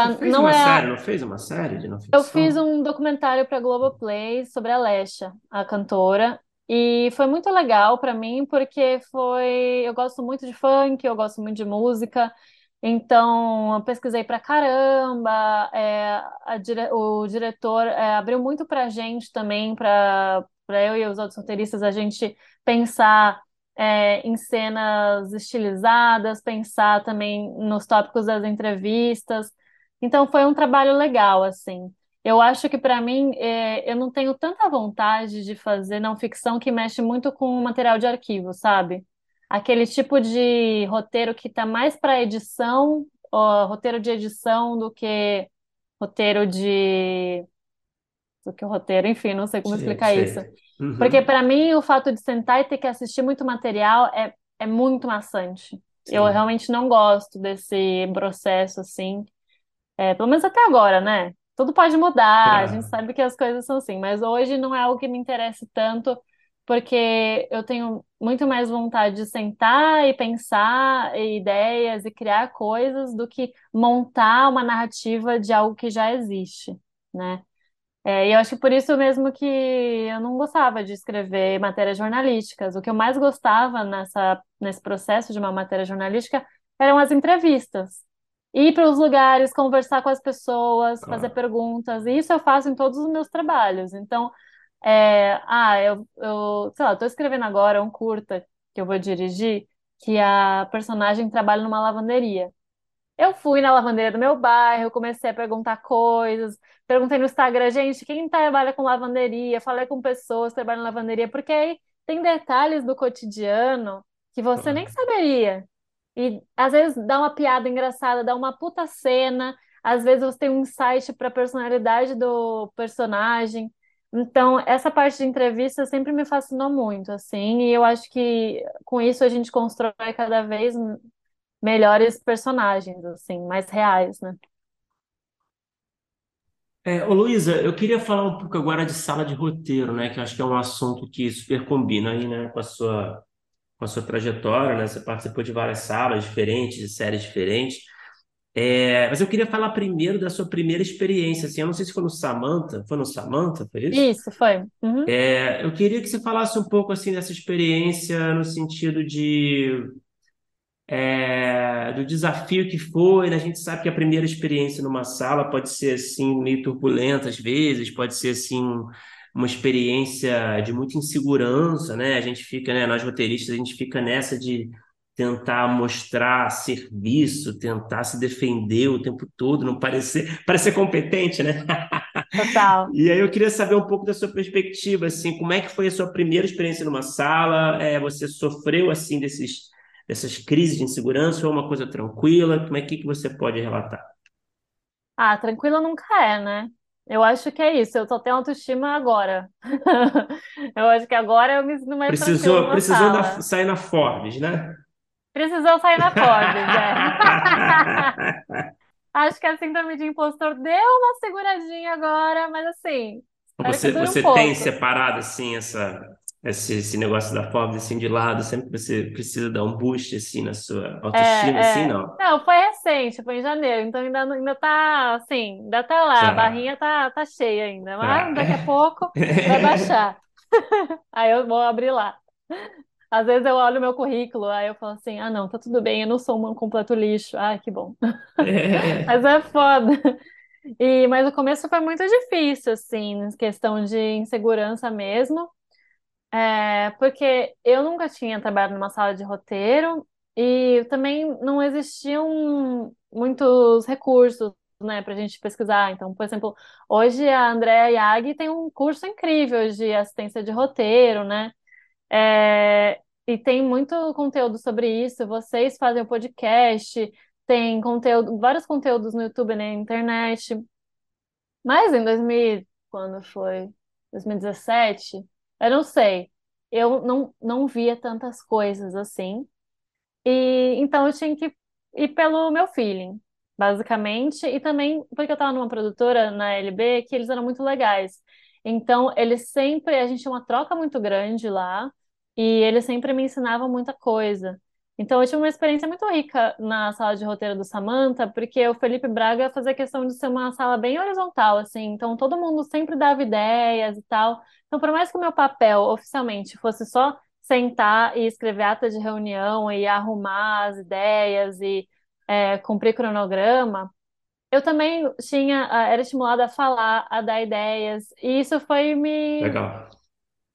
S2: Você
S3: Ainda
S2: fez
S3: não
S2: uma
S3: é.
S2: série, não fez uma série de não
S3: Eu fiz
S2: ficção?
S3: um documentário para Globoplay sobre a Lesha, a cantora, e foi muito legal para mim porque foi, eu gosto muito de funk, eu gosto muito de música, então eu pesquisei pra caramba. é, dire- o diretor é, abriu muito pra gente também, para eu e os outros roteiristas a gente pensar é, em cenas estilizadas, pensar também nos tópicos das entrevistas. Então foi um trabalho legal, assim. Eu acho que para mim é, eu não tenho tanta vontade de fazer não ficção que mexe muito com material de arquivo, sabe? Aquele tipo de roteiro que está mais para edição, ó, roteiro de edição do que roteiro de do que roteiro, enfim, não sei como
S2: Sei,
S3: explicar isso.
S2: sei.
S3: Porque
S2: Uhum.
S3: para mim o fato de sentar e ter que assistir muito material é, é muito maçante. Eu
S2: Sim.
S3: realmente não gosto desse processo assim. É, pelo menos até agora, né? Tudo pode mudar, a gente sabe que as coisas são assim, mas hoje não é algo que me interessa tanto, porque eu tenho muito mais vontade de sentar e pensar em ideias e criar coisas do que montar uma narrativa de algo que já existe, né? É, e eu acho que por isso mesmo que eu não gostava de escrever matérias jornalísticas. O que eu mais gostava nessa, nesse processo de uma matéria jornalística eram as entrevistas. Ir para os lugares, conversar com as pessoas, fazer perguntas. E isso eu faço em todos os meus trabalhos. Então, é, ah, eu, eu, sei lá, estou escrevendo agora um curta que eu vou dirigir, que a personagem trabalha numa lavanderia. Eu fui na lavanderia do meu bairro, comecei a perguntar coisas, perguntei no Instagram, gente, quem trabalha com lavanderia? Falei com pessoas que trabalham em lavanderia, porque aí tem detalhes do cotidiano que você nem saberia. E às vezes dá uma piada engraçada, dá uma puta cena, às vezes você tem um insight para a personalidade do personagem. Então, essa parte de entrevista sempre me fascinou muito, assim, e eu acho que com isso a gente constrói cada vez melhores personagens, assim, mais reais, né?
S2: É, ô Luísa, eu queria falar um pouco agora de sala de roteiro, né? Que eu acho que é um assunto que super combina aí, né, com a sua, com a sua trajetória, né? Você participou de várias salas diferentes, de séries diferentes. É, mas eu queria falar primeiro da sua primeira experiência, assim, eu não sei se foi no Samantha, foi no Samantha, foi isso?
S3: Isso, foi. Uhum.
S2: É, eu queria que você falasse um pouco, assim, dessa experiência no sentido de é, do desafio que foi, né? A gente sabe que a primeira experiência numa sala pode ser assim meio turbulenta às vezes, pode ser assim uma experiência de muita insegurança, né? A gente fica, né, nós roteiristas, a gente fica nessa de tentar mostrar serviço, tentar se defender o tempo todo, não parecer, parecer competente, né?
S3: Total. (laughs)
S2: E aí eu queria saber um pouco da sua perspectiva, assim, como é que foi a sua primeira experiência numa sala? É, você sofreu assim desses dessas crises de insegurança ou é uma coisa tranquila? Como é que, que você pode relatar?
S3: Ah, tranquila nunca é, né? Eu acho que é isso, eu só tenho autoestima agora. (laughs) Eu acho que agora eu me sinto mais tranquila
S2: Precisou,
S3: numa
S2: precisou
S3: sala.
S2: sair na Forbes, né?
S3: Precisou sair na Forbes, (laughs) é. Acho que a síndrome de impostor deu uma seguradinha agora, mas assim,
S2: Você,
S3: dure um
S2: você tem separado assim essa esse, esse negócio da Forbes assim de lado, sempre que você precisa dar um boost assim na sua autoestima, assim,
S3: É, é.
S2: não.
S3: Não, foi recente, foi em janeiro, então ainda, ainda tá assim, ainda tá lá, a
S2: Tá,
S3: barrinha tá, tá cheia ainda,
S2: tá.
S3: mas daqui a pouco vai baixar. (laughs) Aí eu vou abrir lá. Às vezes eu olho o meu currículo, aí eu falo assim, ah não, tá tudo bem, eu não sou um completo lixo. Ai, que bom. (laughs) Mas
S2: É,
S3: é foda. E, mas o começo foi muito difícil, assim, questão de insegurança mesmo. É, porque eu nunca tinha trabalhado numa sala de roteiro e também não existiam muitos recursos, né, para a gente pesquisar. Então, por exemplo, hoje a Andrea Iag tem um curso incrível de assistência de roteiro, né? É, e tem muito conteúdo sobre isso. Vocês fazem o podcast, tem conteúdo, vários conteúdos no YouTube, e na internet. Mas em 2000, quando foi? 2017? Eu não sei. Eu não, não via tantas coisas assim. E então eu tinha que ir pelo meu feeling, basicamente, e também porque eu estava numa produtora na LB que eles eram muito legais. Então, eles sempre, a gente tinha uma troca muito grande lá, e eles sempre me ensinavam muita coisa. Então, eu tive uma experiência muito rica na sala de roteiro do Samantha, porque o Felipe Braga fazia questão de ser uma sala bem horizontal, assim, então todo mundo sempre dava ideias e tal. Então, por mais que o meu papel oficialmente fosse só sentar e escrever ata de reunião e arrumar as ideias e é, cumprir cronograma, eu também tinha, ah, era estimulada a falar, a dar ideias, e isso foi me,
S2: legal.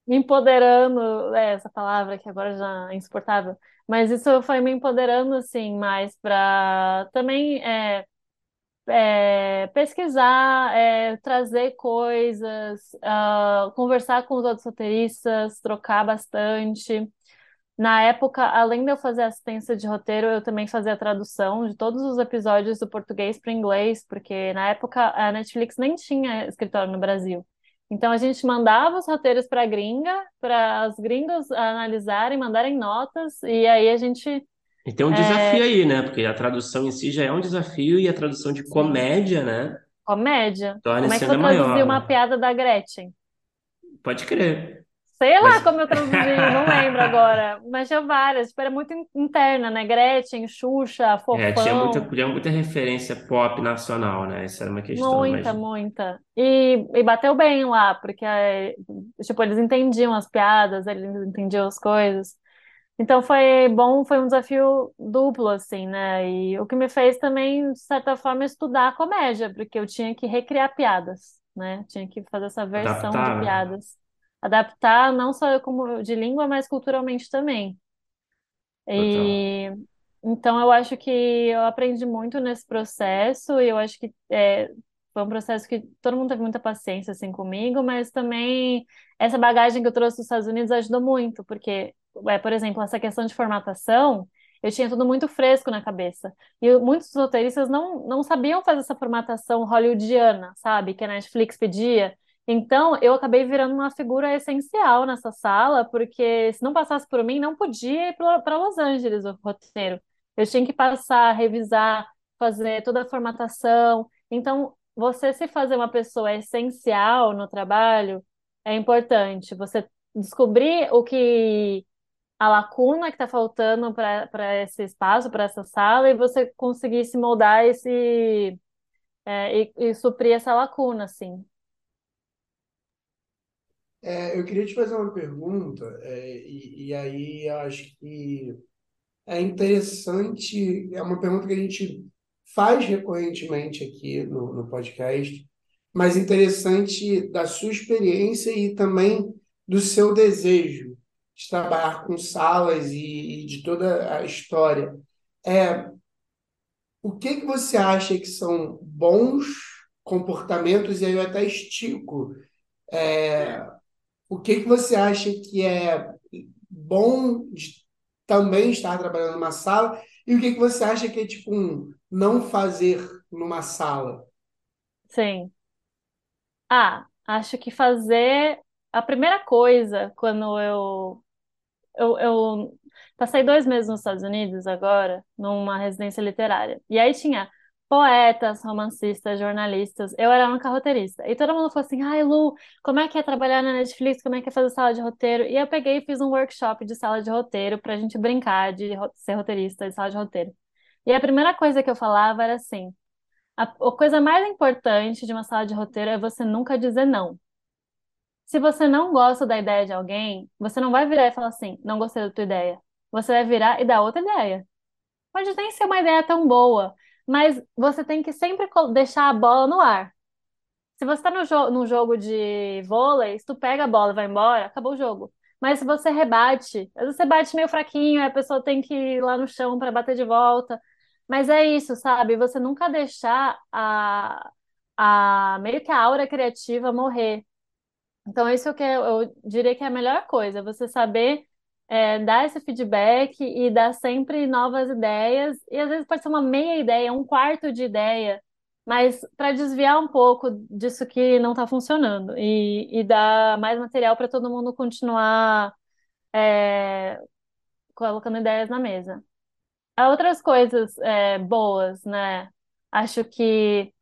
S3: me empoderando, é, essa palavra que agora já é insuportável, mas isso foi me empoderando, assim, mais para também é, é, pesquisar, é, trazer coisas, ah, conversar com os outros roteiristas, trocar bastante. Na época, além de eu fazer assistência de roteiro, eu também fazia a tradução de todos os episódios do português para inglês, porque na época a Netflix nem tinha escritório no Brasil. Então a gente mandava os roteiros para a gringa, para os gringos analisarem, mandarem notas, e aí a gente.
S2: E tem um desafio aí, né? Porque a tradução em si já é um desafio e a tradução de comédia, né?
S3: Comédia. Como é que eu traduzir
S2: maior,
S3: uma
S2: né?
S3: piada da Gretchen?
S2: Pode crer.
S3: Sei lá mas... como eu traduzi, não lembro (laughs) agora. Mas tinha várias, tipo, era muito interna, né? Gretchen, Xuxa, Fofão. É,
S2: tinha muita, tinha muita referência pop nacional, né? Essa era uma questão.
S3: Muita, mas... muita. E, e bateu bem lá, porque, tipo, eles entendiam as piadas, eles entendiam as coisas. Então foi bom, foi um desafio duplo, assim, né? E o que me fez também, de certa forma, estudar comédia, porque eu tinha que recriar piadas, né? Tinha que fazer essa versão Adaptar, de né? piadas adaptar não só como de língua, mas culturalmente também. E então eu acho que eu aprendi muito nesse processo e eu acho que é, foi um processo que todo mundo teve muita paciência assim comigo, mas também essa bagagem que eu trouxe dos Estados Unidos ajudou muito, porque, é, por exemplo, essa questão de formatação, eu tinha tudo muito fresco na cabeça. E muitos roteiristas não, não sabiam fazer essa formatação hollywoodiana, sabe? Que a Netflix pedia. Então, eu acabei virando uma figura essencial nessa sala, porque se não passasse por mim, não podia ir para Los Angeles o roteiro. Eu tinha que passar, revisar, fazer toda a formatação. Então, você se fazer uma pessoa essencial no trabalho é importante. Você descobrir o que a lacuna que está faltando para esse espaço, para essa sala, e você conseguir se moldar esse, é, e, e suprir essa lacuna, assim.
S4: É, eu queria te fazer uma pergunta, é, e, e aí acho que é interessante, é uma pergunta que a gente faz recorrentemente aqui no, no podcast, mas interessante da sua experiência e também do seu desejo de trabalhar com salas e, e de toda a história. É, o que, que você acha que são bons comportamentos, e aí eu até estico, é, o que, que você acha que é bom de também estar trabalhando numa sala e o que, que você acha que é tipo um não fazer numa sala?
S3: Sim. Ah, acho que fazer a primeira coisa quando eu eu, eu passei dois meses nos Estados Unidos agora, numa residência literária. E aí tinha poetas, romancistas, jornalistas. Eu era uma roteirista. E todo mundo falou assim: ai, Lu, como é que é trabalhar na Netflix? Como é que é fazer sala de roteiro? E eu peguei e fiz um workshop de sala de roteiro pra gente brincar de ser roteirista de sala de roteiro. E a primeira coisa que eu falava era assim: a, a coisa mais importante de uma sala de roteiro é você nunca dizer não. Se você não gosta da ideia de alguém, você não vai virar e falar assim: não gostei da tua ideia. Você vai virar e dar outra ideia. Pode nem ser uma ideia tão boa, mas você tem que sempre deixar a bola no ar. Se você está no, jo no jogo de vôlei, se tu pega a bola e vai embora, acabou o jogo. Mas se você rebate, às vezes você bate meio fraquinho, a pessoa tem que ir lá no chão para bater de volta. Mas é isso, sabe? Você nunca deixar a, a meio que a aura criativa morrer. Então, isso que eu, eu diria que é a melhor coisa, você saber é, dar esse feedback e dar sempre novas ideias, e às vezes pode ser uma meia ideia, um quarto de ideia, mas para desviar um pouco disso que não está funcionando e, e dar mais material para todo mundo continuar é, colocando ideias na mesa. Há outras coisas é, boas, né? Acho que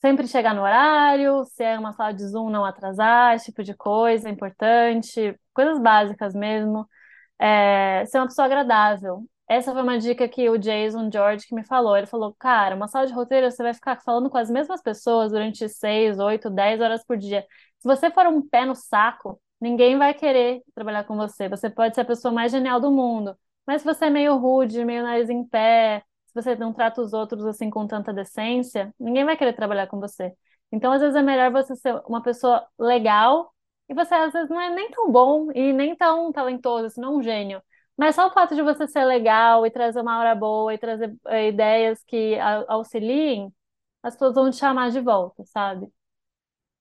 S3: sempre chegar no horário, se é uma sala de Zoom, não atrasar, esse tipo de coisa importante, coisas básicas mesmo é, ser uma pessoa agradável. Essa foi uma dica que o Jason George que me falou. Ele falou, cara, uma sala de roteiro você vai ficar falando com as mesmas pessoas durante seis, oito, dez horas por dia. Se você for um pé no saco, ninguém vai querer trabalhar com você. Você pode ser a pessoa mais genial do mundo, mas se você é meio rude, meio nariz em pé, se você não trata os outros assim com tanta decência, ninguém vai querer trabalhar com você. Então, às vezes é melhor você ser uma pessoa legal e você às vezes não é nem tão bom e nem tão talentoso, assim, não um gênio. Mas só o fato de você ser legal e trazer uma aura boa e trazer é, ideias que auxiliem, as pessoas vão te chamar de volta, sabe?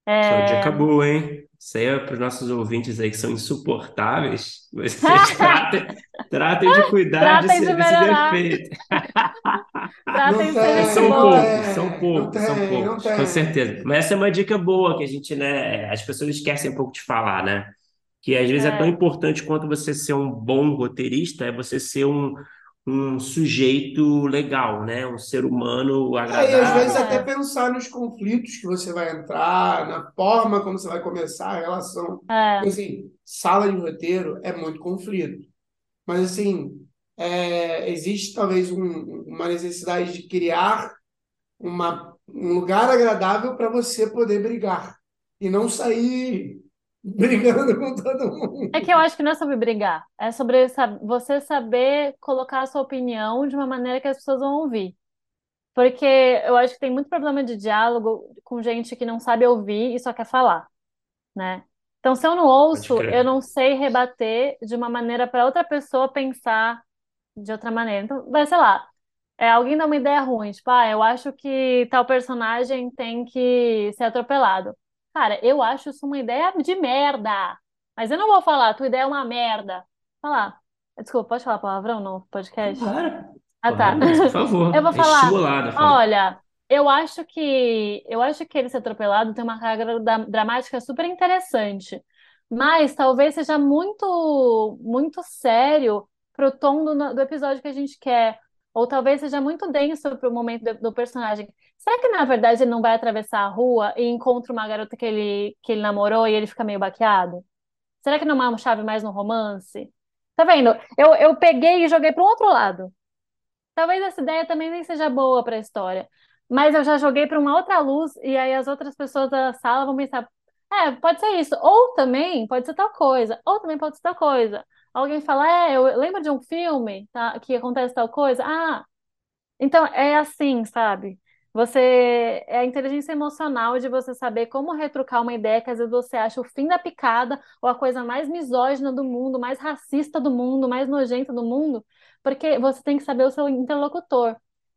S2: É... Sua dica boa, hein? Isso aí é para os nossos ouvintes aí que são insuportáveis. (laughs) Vocês tratem, tratem de cuidar tratem de, de desse defeito. (laughs)
S3: tratem de ser
S2: são poucos, são poucos, são poucos, com certeza. Mas essa é uma dica boa que a gente, né? As pessoas esquecem um pouco de falar, né? Que às vezes é, é tão importante quanto você ser um bom roteirista, é você ser um, um sujeito legal, né? Um ser humano
S4: É, e às vezes
S2: agradável.
S4: até
S3: É,
S4: pensar nos conflitos que você vai entrar, na forma como você vai começar a relação.
S3: é,
S4: Assim, sala de roteiro é muito conflito. Mas, assim, é, existe talvez um- uma necessidade de criar uma, um lugar agradável para você poder brigar e não sair brigando com todo mundo.
S3: É que eu acho que não é sobre brigar, é sobre você saber colocar a sua opinião de uma maneira que as pessoas vão ouvir. Porque eu acho que tem muito problema de diálogo com gente que não sabe ouvir e só quer falar, né? Então, se eu não ouço, eu não sei rebater de uma maneira para outra pessoa pensar de outra maneira. Então, vai, sei lá, é, alguém dá uma ideia ruim, tipo, ah, eu acho que tal personagem tem que ser atropelado. Cara, eu acho isso uma ideia de merda. Mas eu não vou falar, tua ideia é uma merda. Falar. Desculpa, pode falar palavrão no podcast?
S2: Claro,
S3: Ah, tá.
S2: claro, por favor,
S3: Eu vou
S2: é
S3: falar,
S2: estimulada a falar.
S3: olha, eu acho que eu acho que ele ser atropelado tem uma carga dramática super interessante, mas talvez seja muito muito sério pro tom do, do episódio que a gente quer, ou talvez seja muito denso pro momento do, do personagem. Será que na verdade ele não vai atravessar a rua e encontra uma garota que ele que ele namorou e ele fica meio baqueado? Será que não é uma chave mais no romance? Tá vendo? Eu, eu peguei e joguei pro outro lado. Talvez essa ideia também nem seja boa para a história, mas eu já joguei para uma outra luz e aí as outras pessoas da sala vão pensar, é, pode ser isso, ou também pode ser tal coisa, ou também pode ser tal coisa. Alguém fala, é, eu lembro de um filme, tá, que acontece tal coisa. Ah, então é assim, sabe? Você é a inteligência emocional de você saber como retrucar uma ideia que às vezes você acha o fim da picada ou a coisa mais misógina do mundo, mais racista do mundo, mais nojenta do mundo, porque você tem que saber o seu interlocutor.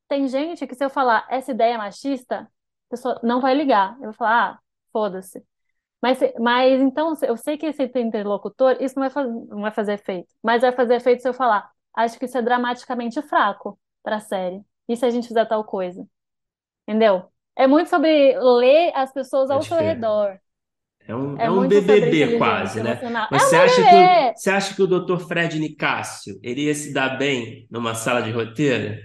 S3: Tem gente que se eu falar essa ideia é machista, a pessoa não vai ligar. Eu vou falar, ah, foda-se. Mas, mas então eu sei que esse interlocutor, isso não vai, faz- não vai fazer efeito. Mas vai fazer efeito se eu falar, acho que isso é dramaticamente fraco para a série. E se a gente fizer tal coisa? Entendeu? É muito sobre ler as pessoas ao seu redor.
S2: É um,
S3: É
S2: é um BBB quase, né? Mas
S3: É
S2: você acha que você acha que o Dr. Fred Nicásio, ele ia se dar bem numa sala de roteiro?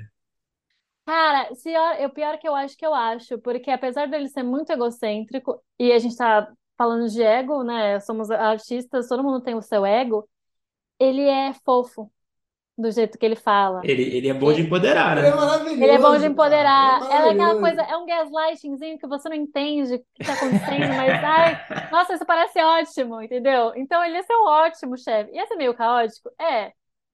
S3: Cara, se eu, o pior que eu acho que eu acho, porque apesar dele ser muito egocêntrico, e a gente tá falando de ego, né? Somos artistas, todo mundo tem o seu ego, ele é fofo do jeito que ele fala.
S2: Ele, ele é bom de empoderar,
S4: Ele é
S2: né?
S3: ele é bom de
S4: maravilhoso, é
S3: empoderar. Ela é aquela coisa,
S4: maravilhoso.
S3: é um gaslightingzinho que você não entende o que tá acontecendo, mas ai, nossa, isso parece ótimo, entendeu? Então ele ia ser um ótimo chefe. Ia ser meio caótico? É.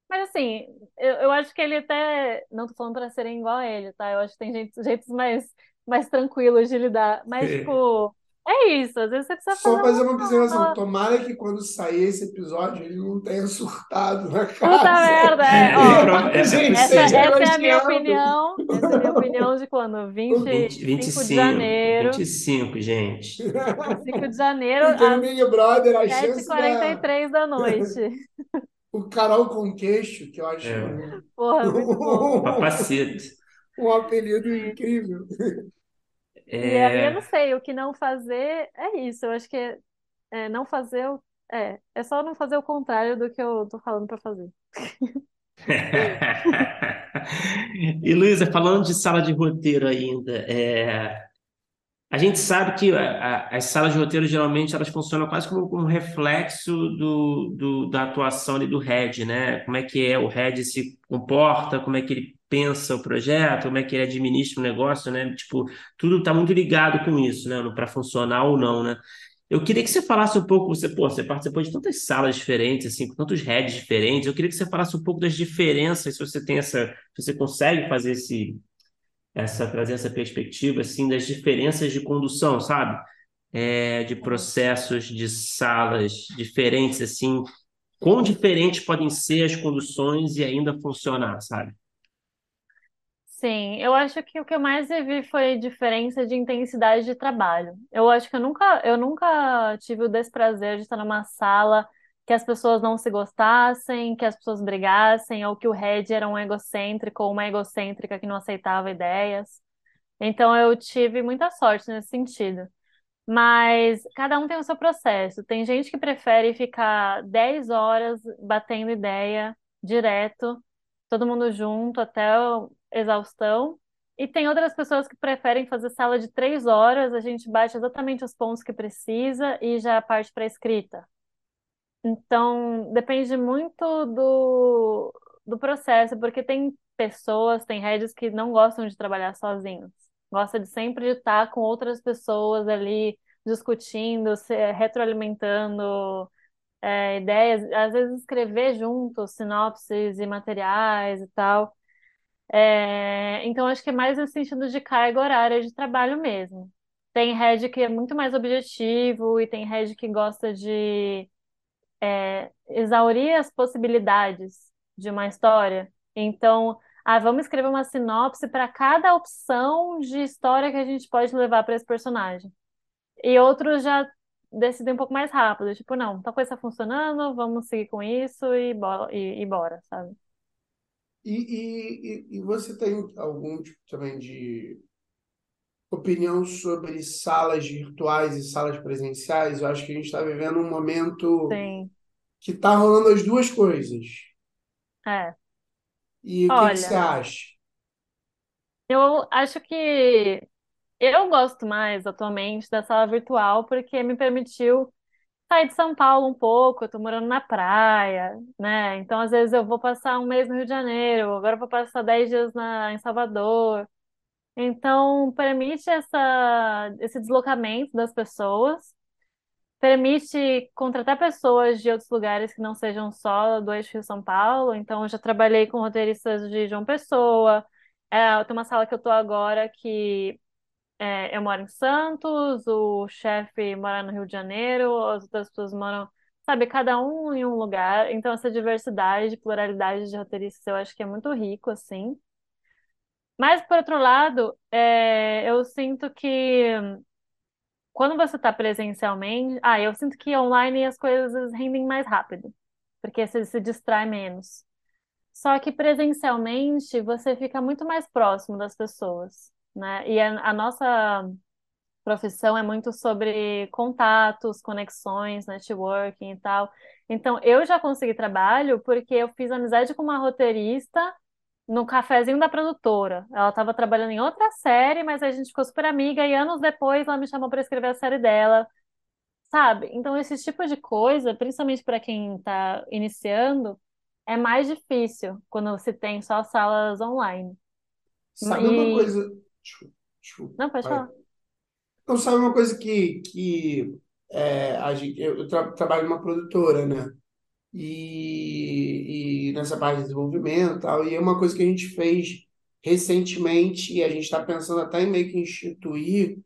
S3: Mas assim, eu, eu acho que ele até. Não tô falando pra serem igual a ele, tá? Eu acho que tem gente- jeitos mais, mais tranquilos de lidar. Mas, tipo, é isso. Às vezes você precisa
S4: Só
S3: fazer uma.
S4: observação.
S3: uma-
S4: Tomara que quando sair esse episódio ele não tenha (laughs) surtado na
S3: Puta
S4: casa.
S3: merda,
S2: É,
S3: é, ó.
S2: é, é
S4: Gente,
S3: Essa, essa é a minha opinião. Essa é a minha opinião de quando?
S2: 20,
S3: 25 de
S2: 25,
S3: janeiro.
S2: 25, gente.
S3: 25 de janeiro,
S4: no
S3: às
S4: Big Brother a chance da
S3: 7h43 da noite.
S4: o Carol com queixo, que eu acho
S2: É,
S4: um,
S3: Porra, muito bom. (laughs)
S2: papacito.
S4: um apelido incrível.
S3: E aí eu não
S2: É...
S3: sei, o que não fazer é isso. Eu acho que é, é não fazer o. É, é só não fazer o contrário do que eu tô falando pra fazer. (laughs)
S2: E Luísa, falando de sala de roteiro ainda, é, a gente sabe que a- a- as salas de roteiro geralmente elas funcionam quase como um reflexo do, do- da atuação ali do head, né? Como é que é o head se comporta, como é que ele pensa o projeto, como é que ele administra o negócio, né? Tipo, tudo está muito ligado com isso, né? Para funcionar ou não, né? Eu queria que você falasse um pouco, você, pô, você participou de tantas salas diferentes, assim, com tantos heads diferentes. Eu queria que você falasse um pouco das diferenças, se você tem essa, se você consegue fazer esse, essa, trazer essa perspectiva, assim, das diferenças de condução, sabe? É, de processos de salas diferentes, assim, quão diferentes podem ser as conduções e ainda funcionar, sabe?
S3: Sim, eu acho que o que eu mais vi foi diferença de intensidade de trabalho. Eu acho que eu nunca, eu nunca tive o desprazer de estar numa sala que as pessoas não se gostassem, que as pessoas brigassem, ou que o head era um egocêntrico ou uma egocêntrica que não aceitava ideias. Então eu tive muita sorte nesse sentido. Mas cada um tem o seu processo. Tem gente que prefere ficar 10 horas batendo ideia direto todo mundo junto até exaustão. E tem outras pessoas que preferem fazer sala de três horas, a gente bate exatamente os pontos que precisa e já parte para a escrita. Então, depende muito do, do processo, porque tem pessoas, tem heads que não gostam de trabalhar sozinhos. Gosta de sempre de estar com outras pessoas ali discutindo, se retroalimentando é, ideias, às vezes escrever juntos sinopses e materiais e tal. É, então, acho que é mais no sentido de carga horária de trabalho mesmo. Tem head que é muito mais objetivo e tem head que gosta de é, exaurir as possibilidades de uma história. Então, ah, vamos escrever uma sinopse para cada opção de história que a gente pode levar para esse personagem. E outros já decidem um pouco mais rápido, tipo, não, tal coisa está funcionando, vamos seguir com isso e, e, e bora, sabe?
S4: E, e, e você tem algum tipo também de opinião sobre salas virtuais e salas presenciais? Eu acho que a gente está vivendo um momento
S3: Sim.
S4: que está rolando as duas coisas.
S3: É.
S4: E o que, que você acha?
S3: eu acho que eu gosto mais atualmente da sala virtual porque me permitiu sair de São Paulo um pouco, eu tô morando na praia, né? Então, às vezes, eu vou passar um mês no Rio de Janeiro, agora eu vou passar 10 dias na, em Salvador. Então, permite essa, esse deslocamento das pessoas, permite contratar pessoas de outros lugares que não sejam só do eixo Rio-São Paulo. Então, eu já trabalhei com roteiristas de João Pessoa. É, tem uma sala que eu tô agora que é, eu moro em Santos, o chefe mora no Rio de Janeiro, as outras pessoas moram, sabe, cada um em um lugar. Então, essa diversidade, pluralidade de roteiristas, eu acho que é muito rico, assim. Mas, por outro lado, é, eu sinto que quando você está presencialmente, ah, eu sinto que online as coisas rendem mais rápido, porque você se distrai menos. Só que presencialmente você fica muito mais próximo das pessoas, né? E a, a nossa profissão é muito sobre contatos, conexões, networking e tal. Então, eu já consegui trabalho porque eu fiz amizade com uma roteirista no cafezinho da produtora. Ela estava trabalhando em outra série, mas a gente ficou super amiga e anos depois ela me chamou para escrever a série dela, sabe? Então, esse tipo de coisa, principalmente para quem está iniciando, é mais difícil quando se tem só salas online.
S4: Sabe uma
S3: E
S4: coisa.
S3: Não, pode
S4: vai.
S3: falar.
S4: Não, sabe uma coisa que, que é, a gente, eu, eu tra- trabalho numa produtora, né? E, e nessa parte de desenvolvimento e tal, e é uma coisa que a gente fez recentemente, e a gente está pensando até em meio que instituir,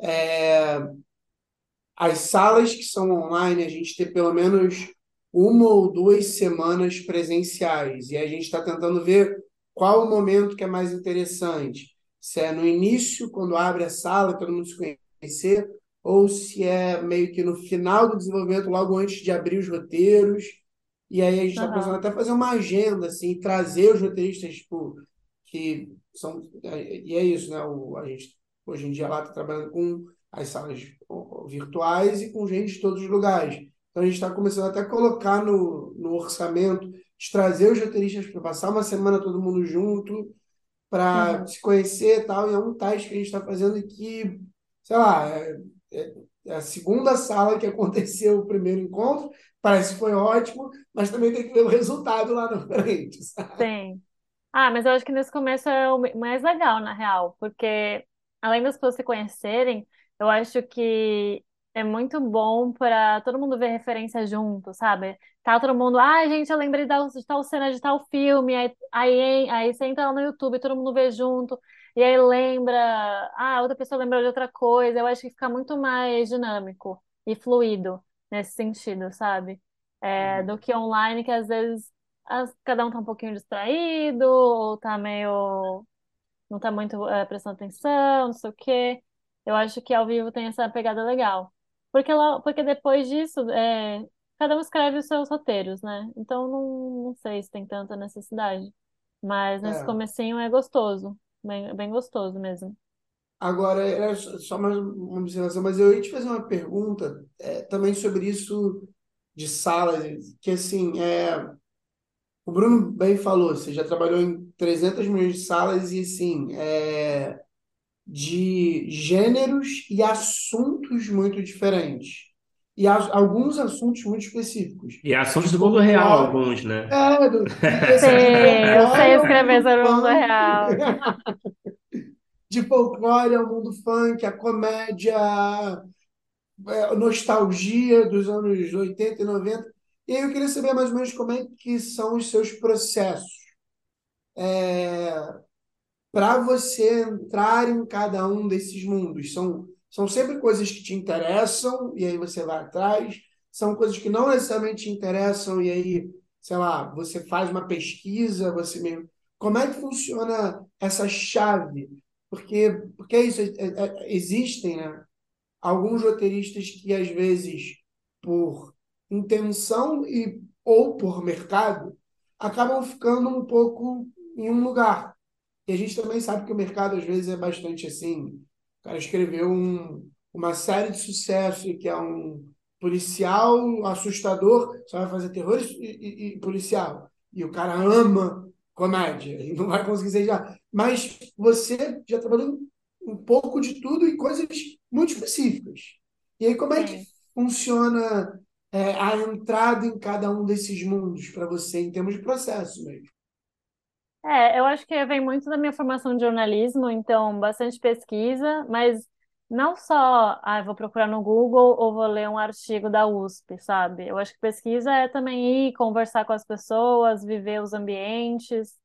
S4: é, as salas que são online, a gente ter pelo menos uma ou duas semanas presenciais. E a gente está tentando ver qual o momento que é mais interessante. Se é no início, quando abre a sala, todo mundo se conhecer, ou se é meio que no final do desenvolvimento, logo antes de abrir os roteiros. E aí a gente está pensando
S3: Aham,
S4: até fazer uma agenda, assim, trazer os roteiristas, tipo, que são. E é isso, né? O, a gente hoje em dia lá está trabalhando com as salas virtuais e com gente de todos os lugares. Então a gente está começando até a colocar no, no orçamento, de trazer os roteiristas para passar uma semana todo mundo junto, para
S3: uhum,
S4: se conhecer e tal. E é um teste que a gente está fazendo que, sei lá, é, é- é a segunda sala que aconteceu o primeiro encontro. Parece que foi ótimo, mas também tem que ver o resultado lá na frente, (laughs) sabe?
S3: tem. Ah, mas eu acho que nesse começo é o mais legal, na real, porque além das pessoas se conhecerem, eu acho que é muito bom para todo mundo ver referência junto, sabe? Tá todo mundo, ai, gente, eu lembrei da- de tal cena de tal filme, aí, aí, aí você entra lá no YouTube, todo mundo vê junto, e aí lembra, ah, outra pessoa lembrou de outra coisa. Eu acho que fica muito mais dinâmico e fluido nesse sentido, sabe? É, do que online, que às vezes as- cada um tá um pouquinho distraído, ou tá meio, não tá muito é, prestando atenção, não sei o quê. Eu acho que ao vivo tem essa pegada legal. Porque, lá, porque depois disso, é, cada um escreve os seus roteiros, né? Então não, não sei se tem tanta necessidade. Mas nesse
S4: É.
S3: comecinho é gostoso, bem, bem gostoso mesmo.
S4: Agora, era só mais uma observação, mas eu ia te fazer uma pergunta é, também sobre isso de salas, que assim, é, o Bruno bem falou, você já trabalhou em 300 milhões de salas e, assim, é, de gêneros e assuntos muito diferentes. E a, alguns assuntos muito específicos.
S2: E assuntos do mundo real, alguns, né?
S4: É, do, (laughs)
S3: Sim, eu sei escrever sobre o mundo real. (laughs)
S4: de folclore ao mundo funk, a comédia, a nostalgia dos anos 80 e 90. E aí eu queria saber mais ou menos como é que são os seus processos é, para você entrar em cada um desses mundos. São, são sempre coisas que te interessam e aí você vai atrás. São coisas que não necessariamente te interessam e aí, sei lá, você faz uma pesquisa, você mesmo... Como é que funciona essa chave porque, porque é isso, é, é, existem né, alguns roteiristas que, às vezes, por intenção e, ou por mercado, acabam ficando um pouco em um lugar. E a gente também sabe que o mercado, às vezes, é bastante assim. O cara escreveu um, uma série de sucesso que é um policial assustador, só vai fazer terror e, e, e policial. E o cara ama comédia (laughs) e não vai conseguir ser já. Mas você já trabalhou um pouco de tudo e coisas muito específicas. E aí, como é que funciona é, a entrada em cada um desses mundos para você, em termos de processo mesmo?
S3: É, eu acho que vem muito da minha formação de jornalismo, então bastante pesquisa, mas não só, ah, vou procurar no Google ou vou ler um artigo da USP, sabe? Eu acho que pesquisa é também ir conversar com as pessoas, viver os ambientes,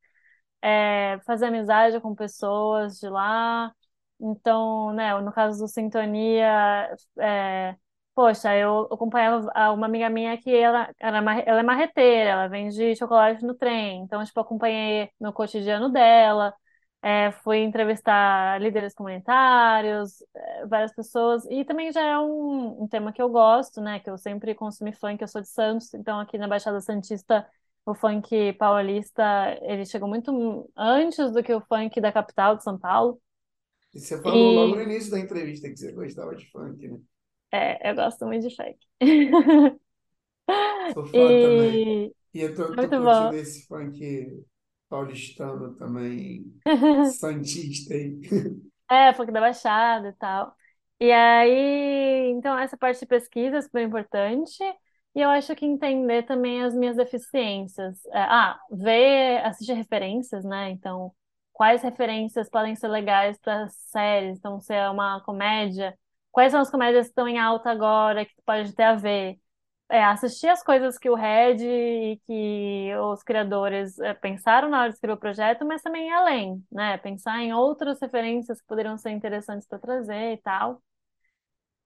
S3: é, fazer amizade com pessoas de lá. Então, né, no caso do Sintonia, é, poxa, eu acompanhava uma amiga minha que ela, ela, ela é marreteira, ela vende chocolate no trem, então, tipo, acompanhei no cotidiano dela. É, fui entrevistar líderes comunitários, é, várias pessoas, e também já é um, um, tema que eu gosto, né? Que eu sempre consumi funk, eu sou de Santos, então aqui na Baixada Santista o funk paulista ele chegou muito antes do que o funk da capital de São Paulo.
S4: E você falou e... logo no início da entrevista que você gostava de funk, né?
S3: É, eu gosto muito de funk.
S4: Sou (laughs) fã e... também. E eu tô, tô curtindo bom. esse funk paulistano também, (laughs) santista aí.
S3: É, funk da Baixada e tal. E aí, então, essa parte de pesquisa é super importante. E eu acho que entender também as minhas deficiências. É, ah, ver, assistir referências, né? Então, quais referências podem ser legais para séries? Então, se é uma comédia, quais são as comédias que estão em alta agora que pode ter a ver? é, assistir as coisas que o Red e que os criadores é, pensaram na hora de escrever o projeto, mas também além, né? Pensar em outras referências que poderiam ser interessantes para trazer e tal.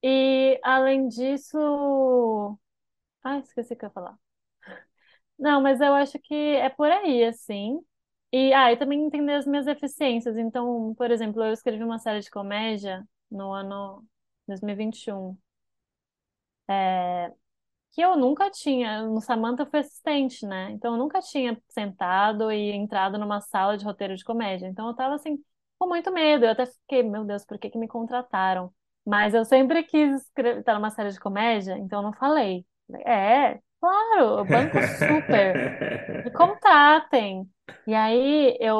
S3: E, além disso... Ah, esqueci o que eu ia falar. Não, mas eu acho que é por aí, assim. E, ah, e também entender as minhas deficiências. Então, por exemplo, eu escrevi uma série de comédia no ano 2021. É, que eu nunca tinha, no Samantha eu fui assistente, né? Então eu nunca tinha sentado e entrado numa sala de roteiro de comédia. Então eu tava assim, com muito medo. Eu até fiquei, meu Deus, por que que me contrataram? Mas eu sempre quis estar numa série de comédia, então eu não falei. É, claro, eu banco super. Me (laughs) contratem. E aí eu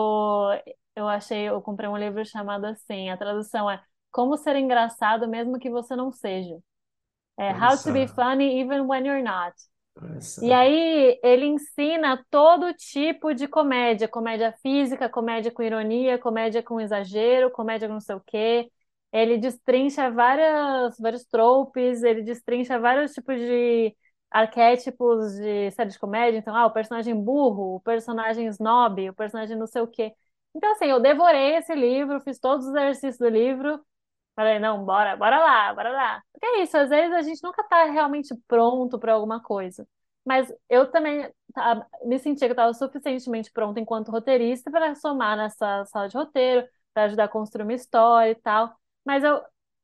S3: eu achei, eu comprei um livro chamado assim, a tradução é Como ser engraçado mesmo que você não seja. É How to be funny even when you're not. E aí ele ensina todo tipo de comédia, comédia física, comédia com ironia, comédia com exagero, comédia com não sei o quê. Ele destrincha várias, vários tropes, ele destrincha vários tipos de arquétipos de série de comédia. Então, ah, o personagem burro, o personagem snob, o personagem não sei o quê. Então, assim, eu devorei esse livro, fiz todos os exercícios do livro Falei, não, bora, bora lá, bora lá. Porque é isso, às vezes a gente nunca tá realmente pronto para alguma coisa. Mas eu também tá, me sentia que eu estava suficientemente pronta enquanto roteirista para somar nessa sala de roteiro, para ajudar a construir uma história e tal. Mas eu,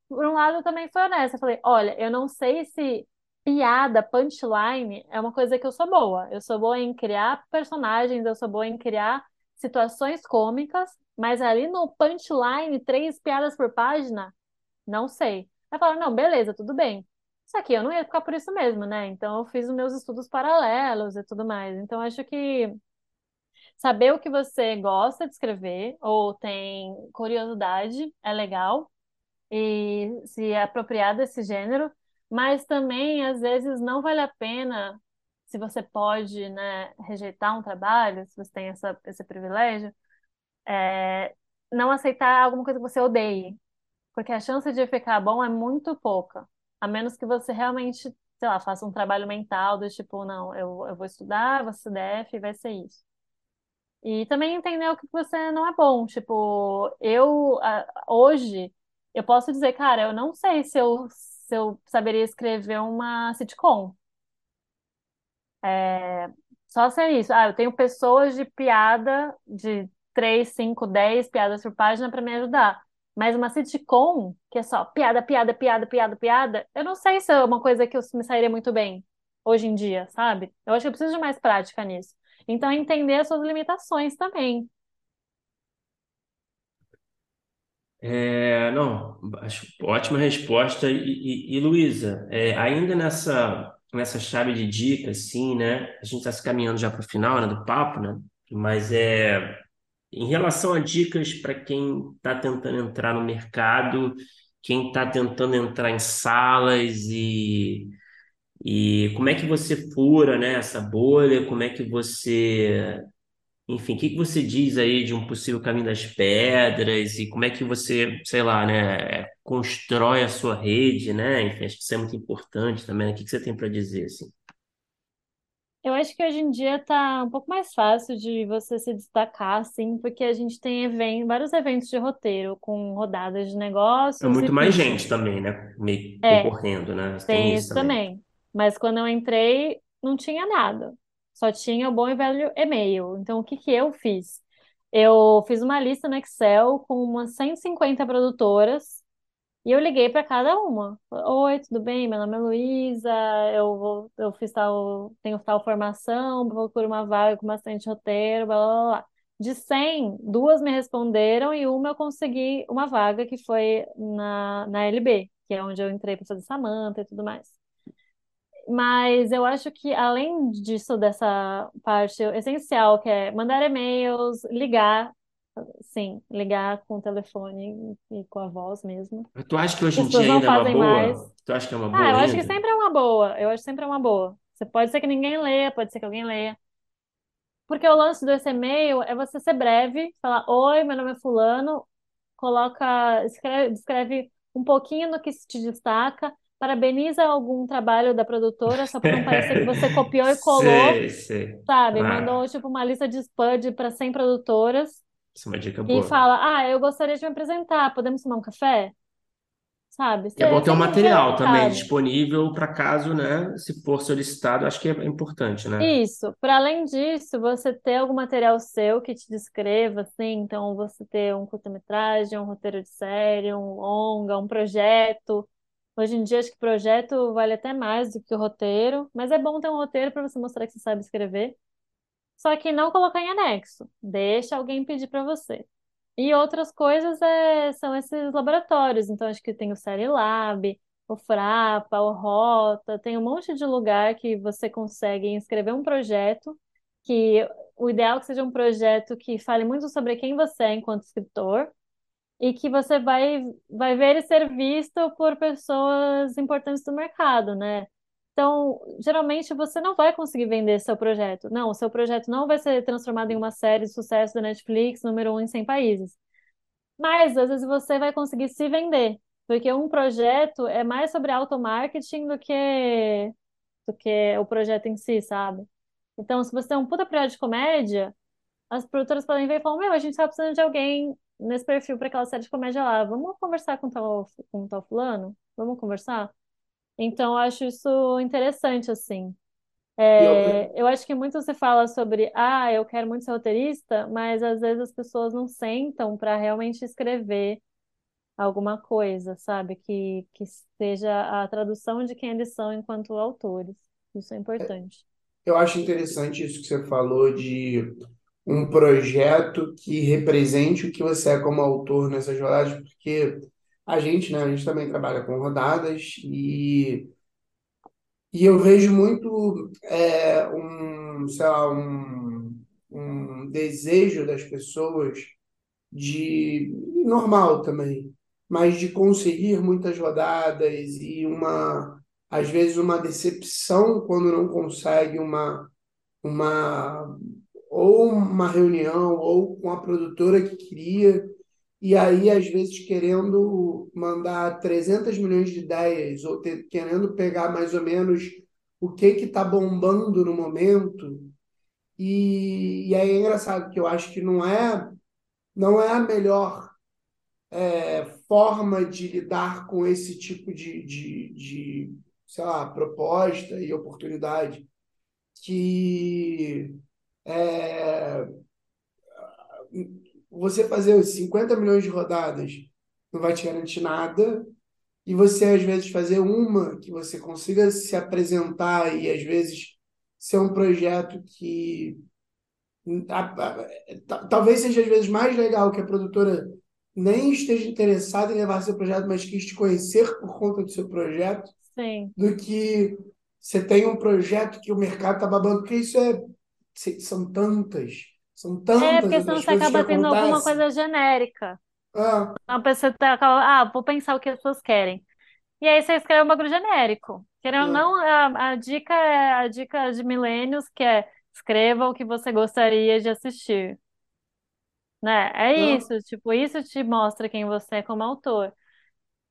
S3: por um lado, eu também fui honesta. Falei, olha, eu não sei se piada, punchline é uma coisa que eu sou boa. Eu sou boa em criar personagens, eu sou boa em criar situações cômicas, mas ali no punchline, três piadas por página, não sei. Aí falaram, não, beleza, tudo bem. Só que eu não ia ficar por isso mesmo, né? Então eu fiz os meus estudos paralelos e tudo mais. Então acho que saber o que você gosta de escrever ou tem curiosidade, é legal, e se apropriar desse gênero, mas também, às vezes, não vale a pena, se você pode, né, rejeitar um trabalho, se você tem essa, esse privilégio, é, não aceitar alguma coisa que você odeie, porque a chance de ficar bom é muito pouca, a menos que você realmente, sei lá, faça um trabalho mental do tipo, não, eu, eu vou estudar, vou CDF e vai ser isso. E também entender o que você não é bom. Tipo, eu hoje eu posso dizer, cara, eu não sei se eu, se eu saberia escrever uma sitcom. É, só ser isso. Ah, eu tenho pessoas de piada de 3, 5, 10 piadas por página para me ajudar. Mas uma sitcom, que é só piada, piada, piada, piada, piada, eu não sei se é uma coisa que eu me sairia muito bem hoje em dia, sabe? Eu acho que eu preciso de mais prática nisso. Então, entender as suas limitações também.
S2: É, não, acho ótima resposta. E, e, e Luísa, é, ainda nessa, nessa chave de dicas, sim, né? A gente está se caminhando já para o final, né, do papo, né? Mas é em relação a dicas para quem está tentando entrar no mercado, quem está tentando entrar em salas e, e como é que você fura, né, essa bolha, como é que você enfim, o que que você diz aí de um possível caminho das pedras e como é que você, sei lá, né, constrói a sua rede, né? Enfim, acho que isso é muito importante também. né? O que que você tem para dizer, assim?
S3: Eu acho que hoje em dia tá um pouco mais fácil de você se destacar, assim, porque a gente tem event vários eventos de roteiro com rodadas de
S2: É
S3: negócios e
S2: muito mais gente
S3: pitching.
S2: também, né? Meio
S3: É,
S2: concorrendo, né? Tem
S3: tem
S2: isso
S3: isso
S2: também.
S3: também. Mas quando eu entrei, não tinha nada. Só tinha o bom e velho e-mail. Então, o que que eu fiz? Eu fiz uma lista no Excel com umas 150 produtoras e eu liguei para cada uma. Oi, tudo bem? Meu nome é Luísa, eu vou, eu fiz tal, tenho tal formação, procuro uma vaga com bastante roteiro, blá, blá, blá. De 100, duas me responderam e uma eu consegui uma vaga que foi na, na LB, que é onde eu entrei para fazer Samantha e tudo mais. Mas eu acho que além disso, dessa parte essencial, que é mandar e-mails, ligar, sim, ligar com o telefone e com a voz mesmo,
S2: Tu acha que hoje em dia ainda é uma
S3: fazem mais.
S2: boa? Tu acha que é uma
S3: Ah,
S2: boa
S3: eu acho que
S2: ainda?
S3: sempre é uma boa. Eu acho que sempre é uma boa. Você pode ser que ninguém leia, pode ser que alguém leia. Porque o lance desse e-mail é você ser breve, falar: Oi, meu nome é Fulano, coloca, escreve, descreve um pouquinho do que se te destaca, parabeniza algum trabalho da produtora, só para não parecer que você (laughs) copiou e colou,
S2: Sei, sei.
S3: sabe?
S2: Ah,
S3: Mandou tipo uma lista de spam para 100 produtoras
S2: isso é uma dica
S3: e
S2: boa.
S3: fala: Ah, eu gostaria de me apresentar, podemos tomar um café? Sabe?
S2: E é bom
S3: Você,
S2: ter um
S3: você
S2: material também disponível para caso, né, se for solicitado, acho que é importante, né?
S3: Isso. Para além disso, você ter algum material seu que te descreva, assim, então você ter um curta-metragem, um roteiro de série, um longa, um projeto. Hoje em dia, acho que projeto vale até mais do que o roteiro, mas é bom ter um roteiro para você mostrar que você sabe escrever. Só que não colocar em anexo. Deixa alguém pedir para você. E outras coisas é, são esses laboratórios. Então, acho que tem o Serilab, o Frapa, o Rota, tem um monte de lugar que você consegue inscrever um projeto, que o ideal é que seja um projeto que fale muito sobre quem você é enquanto escritor, e que você vai, vai ver ele ser visto por pessoas importantes do mercado, né? Então, geralmente você não vai conseguir vender seu projeto. Não, o seu projeto não vai ser transformado em uma série de sucesso da Netflix, número um em 100 países. Mas, às vezes, você vai conseguir se vender. Porque um projeto é mais sobre automarketing do que, do que o projeto em si, sabe? Então, se você tem um puta projeto de comédia, as produtoras podem ver e falar, meu, a gente tá precisando de alguém nesse perfil para aquela série de comédia lá. Vamos conversar com tal, com tal fulano? Vamos conversar? Então, eu acho isso interessante, assim.
S4: Eu,
S3: É, eu acho que muito se fala sobre, ah, eu quero muito ser roteirista, mas às vezes as pessoas não sentam para realmente escrever alguma coisa, sabe? Que, que seja a tradução de quem eles são enquanto autores. Isso é importante.
S4: eu acho interessante isso que você falou de um projeto que represente o que você é como autor nessas rodadas, porque a gente, né, a gente também trabalha com rodadas e, e eu vejo muito é, um, sei lá, um, um desejo das pessoas de normal também, mas de conseguir muitas rodadas e uma às vezes uma decepção quando não consegue uma uma ou uma reunião ou com a produtora que queria e aí às vezes querendo mandar 300 milhões de ideias ou ter, querendo pegar mais ou menos o que que está bombando no momento. E, e aí é engraçado que eu acho que não é não é a melhor é, forma de lidar com esse tipo de, de, de, sei lá, proposta e oportunidade que é, você fazer 50 milhões de rodadas não vai te garantir nada e você às vezes fazer uma que você consiga se apresentar e às vezes ser um projeto que talvez seja às vezes mais legal que a produtora nem esteja interessada em levar seu projeto, mas quis te conhecer por conta do seu projeto,
S3: Sim.
S4: do que você tem um projeto que o mercado está babando, porque isso é são tantas, são tantas
S3: É, porque senão você acaba tendo alguma coisa genérica.
S4: Ah.
S3: A pessoa tá, ah, vou pensar o que as pessoas querem. E aí você escreve um bagulho genérico. Querendo ou não, a, a dica é a dica de milênios, que é escreva o que você gostaria de assistir. Né? É
S4: Não.
S3: isso, tipo, isso te mostra quem você é como autor.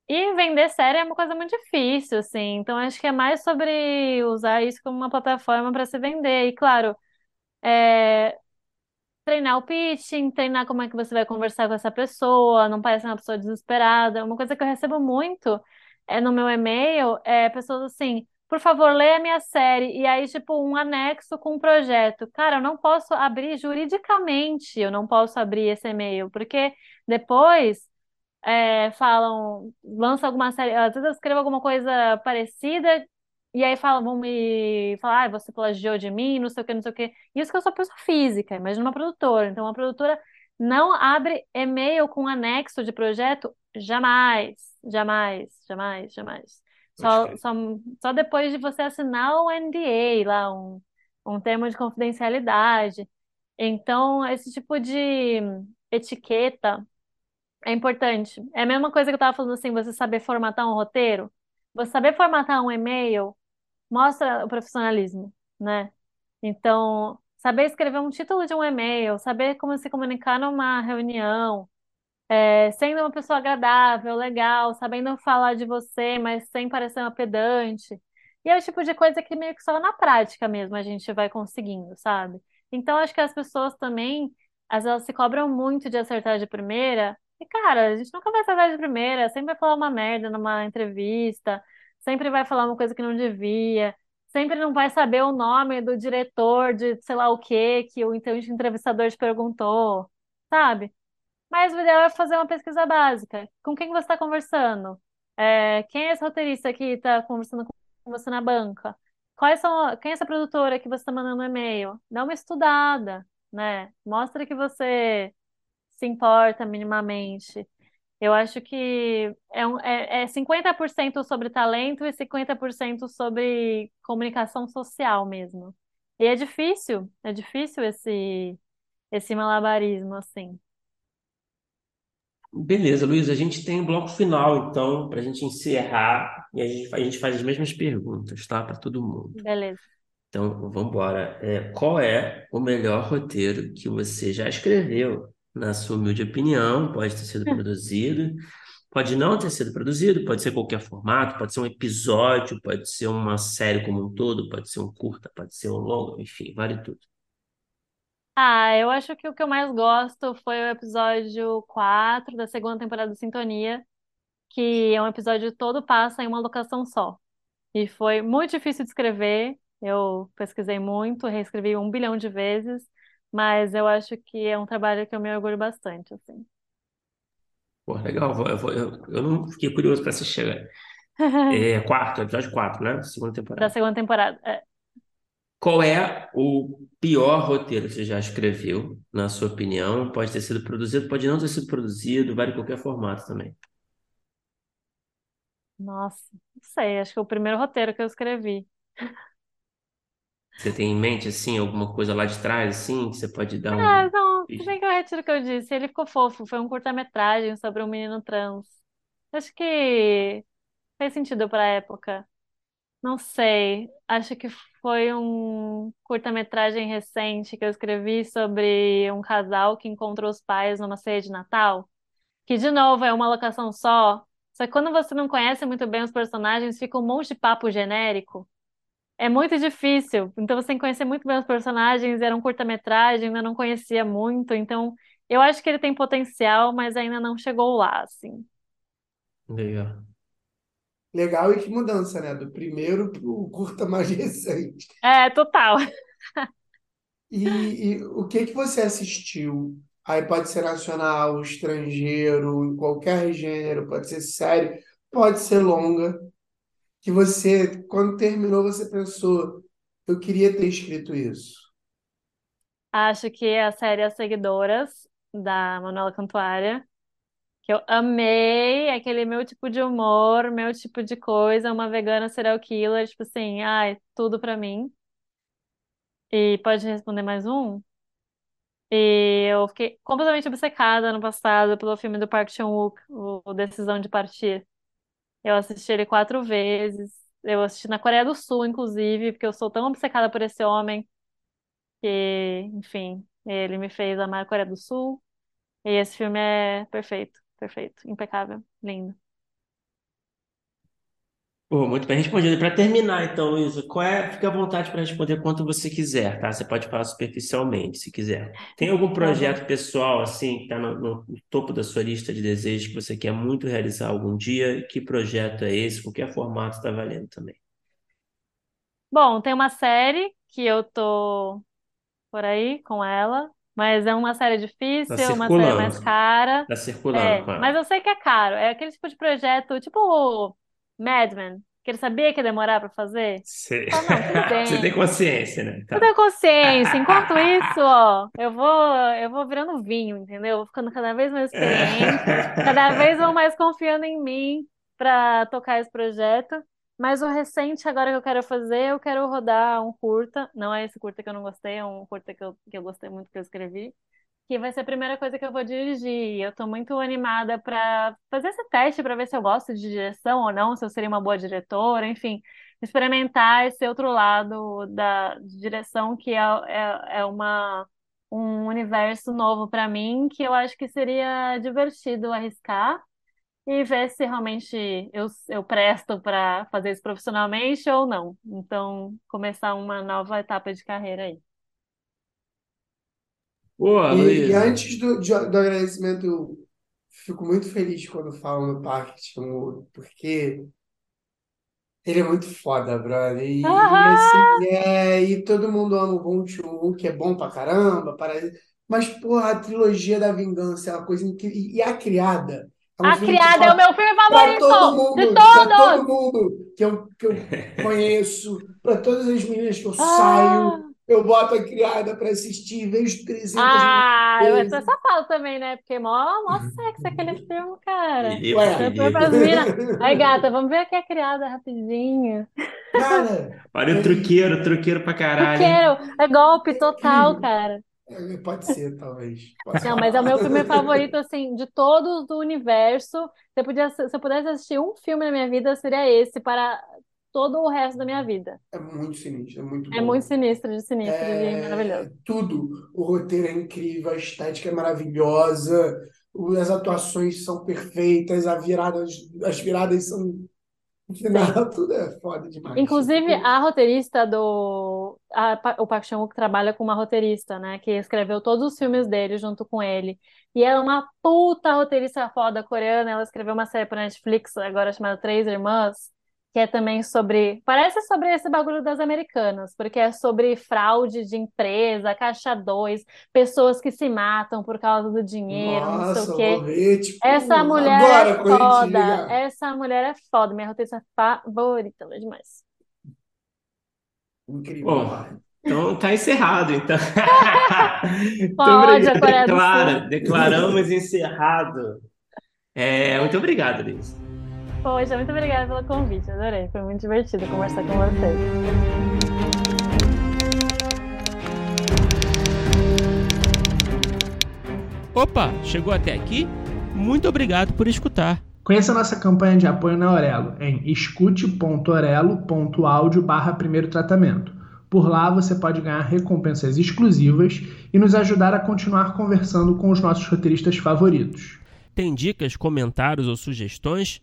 S3: E vender série é uma coisa muito difícil, assim. Então acho que é mais sobre usar isso como uma plataforma para se vender. E claro, é, treinar o pitching, treinar como é que você vai conversar com essa pessoa, não parece uma pessoa desesperada. Uma coisa que eu recebo muito é no meu e-mail é pessoas assim, por favor, leia a minha série. E aí, tipo, um anexo com um projeto. Cara, eu não posso abrir juridicamente, eu não posso abrir esse e-mail, porque depois é, falam, lança alguma série, às vezes eu escrevo alguma coisa parecida, e aí falam, vão me falar, ah, você plagiou de mim, não sei o que, não sei o que. Isso que eu sou pessoa física, imagina uma produtora. Então, uma produtora não abre e-mail com anexo de projeto jamais, jamais, jamais, jamais. Só, só, só depois de você assinar o NDA lá, um, um termo de confidencialidade. Então, esse tipo de etiqueta é importante. É a mesma coisa que eu estava falando assim, você saber formatar um roteiro. Você saber formatar um e-mail mostra o profissionalismo, né? Então, saber escrever um título de um e-mail, saber como se comunicar numa reunião, é, sendo uma pessoa agradável, legal, sabendo falar de você, mas sem parecer uma pedante. E é o tipo de coisa que meio que só na prática mesmo a gente vai conseguindo, sabe? Então, acho que as pessoas também, as elas se cobram muito de acertar de primeira. E, cara, a gente nunca vai acertar de primeira, sempre vai falar uma merda numa entrevista, sempre vai falar uma coisa que não devia, sempre não vai saber o nome do diretor de sei lá o que que o entrevistador te perguntou, sabe? Mas o ideal é fazer uma pesquisa básica. Com quem você está conversando? É, quem é esse roteirista que está conversando com você na banca? Quais são, quem é essa produtora que você está mandando e-mail? Dá uma estudada, né? Mostra que você se importa minimamente. Eu acho que é, um, é, é 50% sobre talento e 50% sobre comunicação social mesmo. E é difícil, é difícil esse, esse malabarismo, assim.
S2: Beleza, Luiz, a gente tem um bloco final, então, para a gente encerrar, e a gente, a gente faz as mesmas perguntas, tá? Para todo mundo.
S3: Beleza.
S2: Então, vamos embora. É, qual é o melhor roteiro que você já escreveu, na sua humilde opinião? Pode ter sido produzido, pode não ter sido produzido, pode ser qualquer formato, pode ser um episódio, pode ser uma série como um todo, pode ser um curta, pode ser um longo, enfim, vale tudo.
S3: Ah, eu acho que o que eu mais gosto foi o episódio 4 da segunda temporada do Sintonia, que é um episódio todo passa em uma locação só. E foi muito difícil de escrever. Eu pesquisei muito, reescrevi um bilhão de vezes, mas eu acho que é um trabalho que eu me orgulho bastante, assim.
S2: Pô, legal, eu, vou- eu, eu não fiquei curioso para assistir. É (laughs) quarto, episódio 4, né? Segunda
S3: Da
S2: temporada.
S3: segunda temporada. É.
S2: Qual é o pior roteiro que você já escreveu, na sua opinião? Pode ter sido produzido, pode não ter sido produzido, vale qualquer formato também.
S3: Nossa, não sei, acho que é o primeiro roteiro que eu escrevi.
S2: Você tem em mente, assim, alguma coisa lá de trás, assim, que você pode dar
S3: Ah,
S2: um...
S3: não, se bem que eu retiro o que eu disse. Ele ficou fofo, foi um curta-metragem sobre um menino trans. Acho que fez sentido pra época. Não sei, acho que foi um curta-metragem recente que eu escrevi sobre um casal que encontrou os pais numa ceia de Natal, que de novo é uma locação só. Só que quando você não conhece muito bem os personagens, fica um monte de papo genérico. É muito difícil. Então você tem que conhecer muito bem os personagens, era um curta-metragem, ainda não conhecia muito, então eu acho que ele tem potencial, mas ainda não chegou lá, assim.
S2: Legal.
S4: Legal e que mudança, né? Do primeiro pro curta (laughs) mais recente.
S3: É, total. (laughs)
S4: E, e o que que você assistiu? Aí pode ser nacional, estrangeiro, em qualquer gênero, pode ser série, pode ser longa, que você, quando terminou, você pensou, eu queria ter escrito isso.
S3: Acho que a série As Seguidoras, da Manuela Cantuária, que eu amei, aquele meu tipo de humor, meu tipo de coisa, uma vegana serial killer, tipo assim, ai, tudo pra mim. E pode responder mais um? E eu fiquei completamente obcecada no passado pelo filme do Park Chan-wook, o Decisão de Partir. Eu assisti ele quatro vezes. Eu assisti na Coreia do Sul, inclusive, porque eu sou tão obcecada por esse homem que, enfim, ele me fez amar a Coreia do Sul. E esse filme é perfeito, perfeito, impecável, lindo.
S2: Pô, muito bem respondido. Para terminar, então, Luísa, qual é? Fica à vontade para responder quanto você quiser, tá? Você pode falar superficialmente, se quiser. Tem algum
S3: Tá
S2: projeto pessoal, assim, que está no, no topo da sua lista de desejos que você quer muito realizar algum dia? Que projeto é esse? Qualquer formato está valendo também.
S3: Bom, tem uma série que eu tô por aí com ela, mas é uma série
S2: Tá
S3: difícil, uma série mais
S2: circulando.
S3: cara.
S2: Tá circulando
S3: É,
S2: com
S3: mas
S2: ela.
S3: eu sei que é caro. É aquele tipo de projeto, tipo Mad Men, que ele sabia que ia demorar pra fazer.
S2: Você...
S3: Fala, não,
S2: Você (laughs) tem consciência, né?
S3: Eu
S2: Tá.
S3: tenho consciência. Enquanto isso, ó, eu vou, eu vou virando vinho, entendeu? Eu vou ficando cada vez mais experiente, cada vez vão mais confiando em mim para tocar esse projeto. Mas o recente agora que eu quero fazer, eu quero rodar um curta. Não é esse curta que eu não gostei, é um curta que eu, que eu gostei muito que eu escrevi, que vai ser a primeira coisa que eu vou dirigir. Eu tô muito animada para fazer esse teste para ver se eu gosto de direção ou não, se eu seria uma boa diretora, enfim experimentar esse outro lado da direção que é, é, é uma, um universo novo para mim que eu acho que seria divertido arriscar e ver se realmente eu, eu presto para fazer isso profissionalmente ou não. Então, começar uma nova etapa de carreira aí.
S2: Boa,
S4: E, e
S2: Luísa.
S4: antes do, de- do agradecimento, eu fico muito feliz quando falam do Parque Chan-wook, porque ele é muito foda, brother. E, e, assim, é, e todo mundo ama o Bong Joon-ho, que é bom pra caramba, parece. Mas, porra, a trilogia da vingança é uma coisa incrível. E A Criada é um
S3: A Criada é o meu filme
S4: para todo
S3: favorito de
S4: mundo, para todo
S3: todos!
S4: mundo que eu, que eu (laughs) conheço, para todas as meninas que eu
S3: Ah!
S4: saio, eu boto a criada para assistir, vejo 300 mil
S3: Ah, é
S4: vezes.
S3: safado também, né? Porque mó, mó sexy aquele (laughs) filme, cara.
S2: Filipe,
S4: Ué,
S3: Eu. Aí, (laughs) gata, vamos ver aqui a criada rapidinho.
S4: cara,
S2: Olha o
S4: é,
S2: truqueiro, truqueiro pra caralho?
S3: Truqueiro, é golpe
S4: é
S3: total, cara.
S4: É, pode ser, talvez. Posso
S3: Não, mas é o meu filme favorito, assim, de todos do universo. Se eu podia, se eu pudesse assistir um filme na minha vida, seria esse para todo o resto da minha vida.
S4: É muito sinistro, é muito
S3: É muito
S4: bom.
S3: sinistro, de sinistro, de
S4: É
S3: maravilhoso.
S4: tudo. O roteiro é incrível, a estética é maravilhosa, as atuações são perfeitas, a virada, as viradas são final, tudo é foda demais.
S3: Inclusive, a roteirista do. a o Park Chan-wook trabalha com uma roteirista, né? Que escreveu todos os filmes dele junto com ele. E ela é uma puta roteirista foda coreana. Ela escreveu uma série para Netflix agora chamada Três Irmãs, que é também sobre. Parece sobre esse bagulho das americanas, porque é sobre fraude de empresa, caixa dois, pessoas que se matam por causa do dinheiro, não sei o
S4: Nossa,
S3: quê.
S4: tipo,
S3: Essa mulher é foda. Essa mulher é foda. Minha roteirista favorita, ela é demais.
S4: Incrível,
S2: Bom, então tá encerrado, então. (laughs) Muito
S3: Pode, a
S2: obrigado. Declara, declaramos encerrado. É, muito obrigado, Luísa.
S3: Poxa, muito obrigada pelo convite, adorei. Foi muito divertido conversar com vocês.
S2: Opa, chegou até aqui? Muito obrigado por escutar.
S1: Conheça nossa campanha de apoio na Orelo em escute.orelo.audio barra primeiro tratamento. Por lá você pode ganhar recompensas exclusivas e nos ajudar a continuar conversando com os nossos roteiristas favoritos.
S2: Tem dicas, comentários ou sugestões?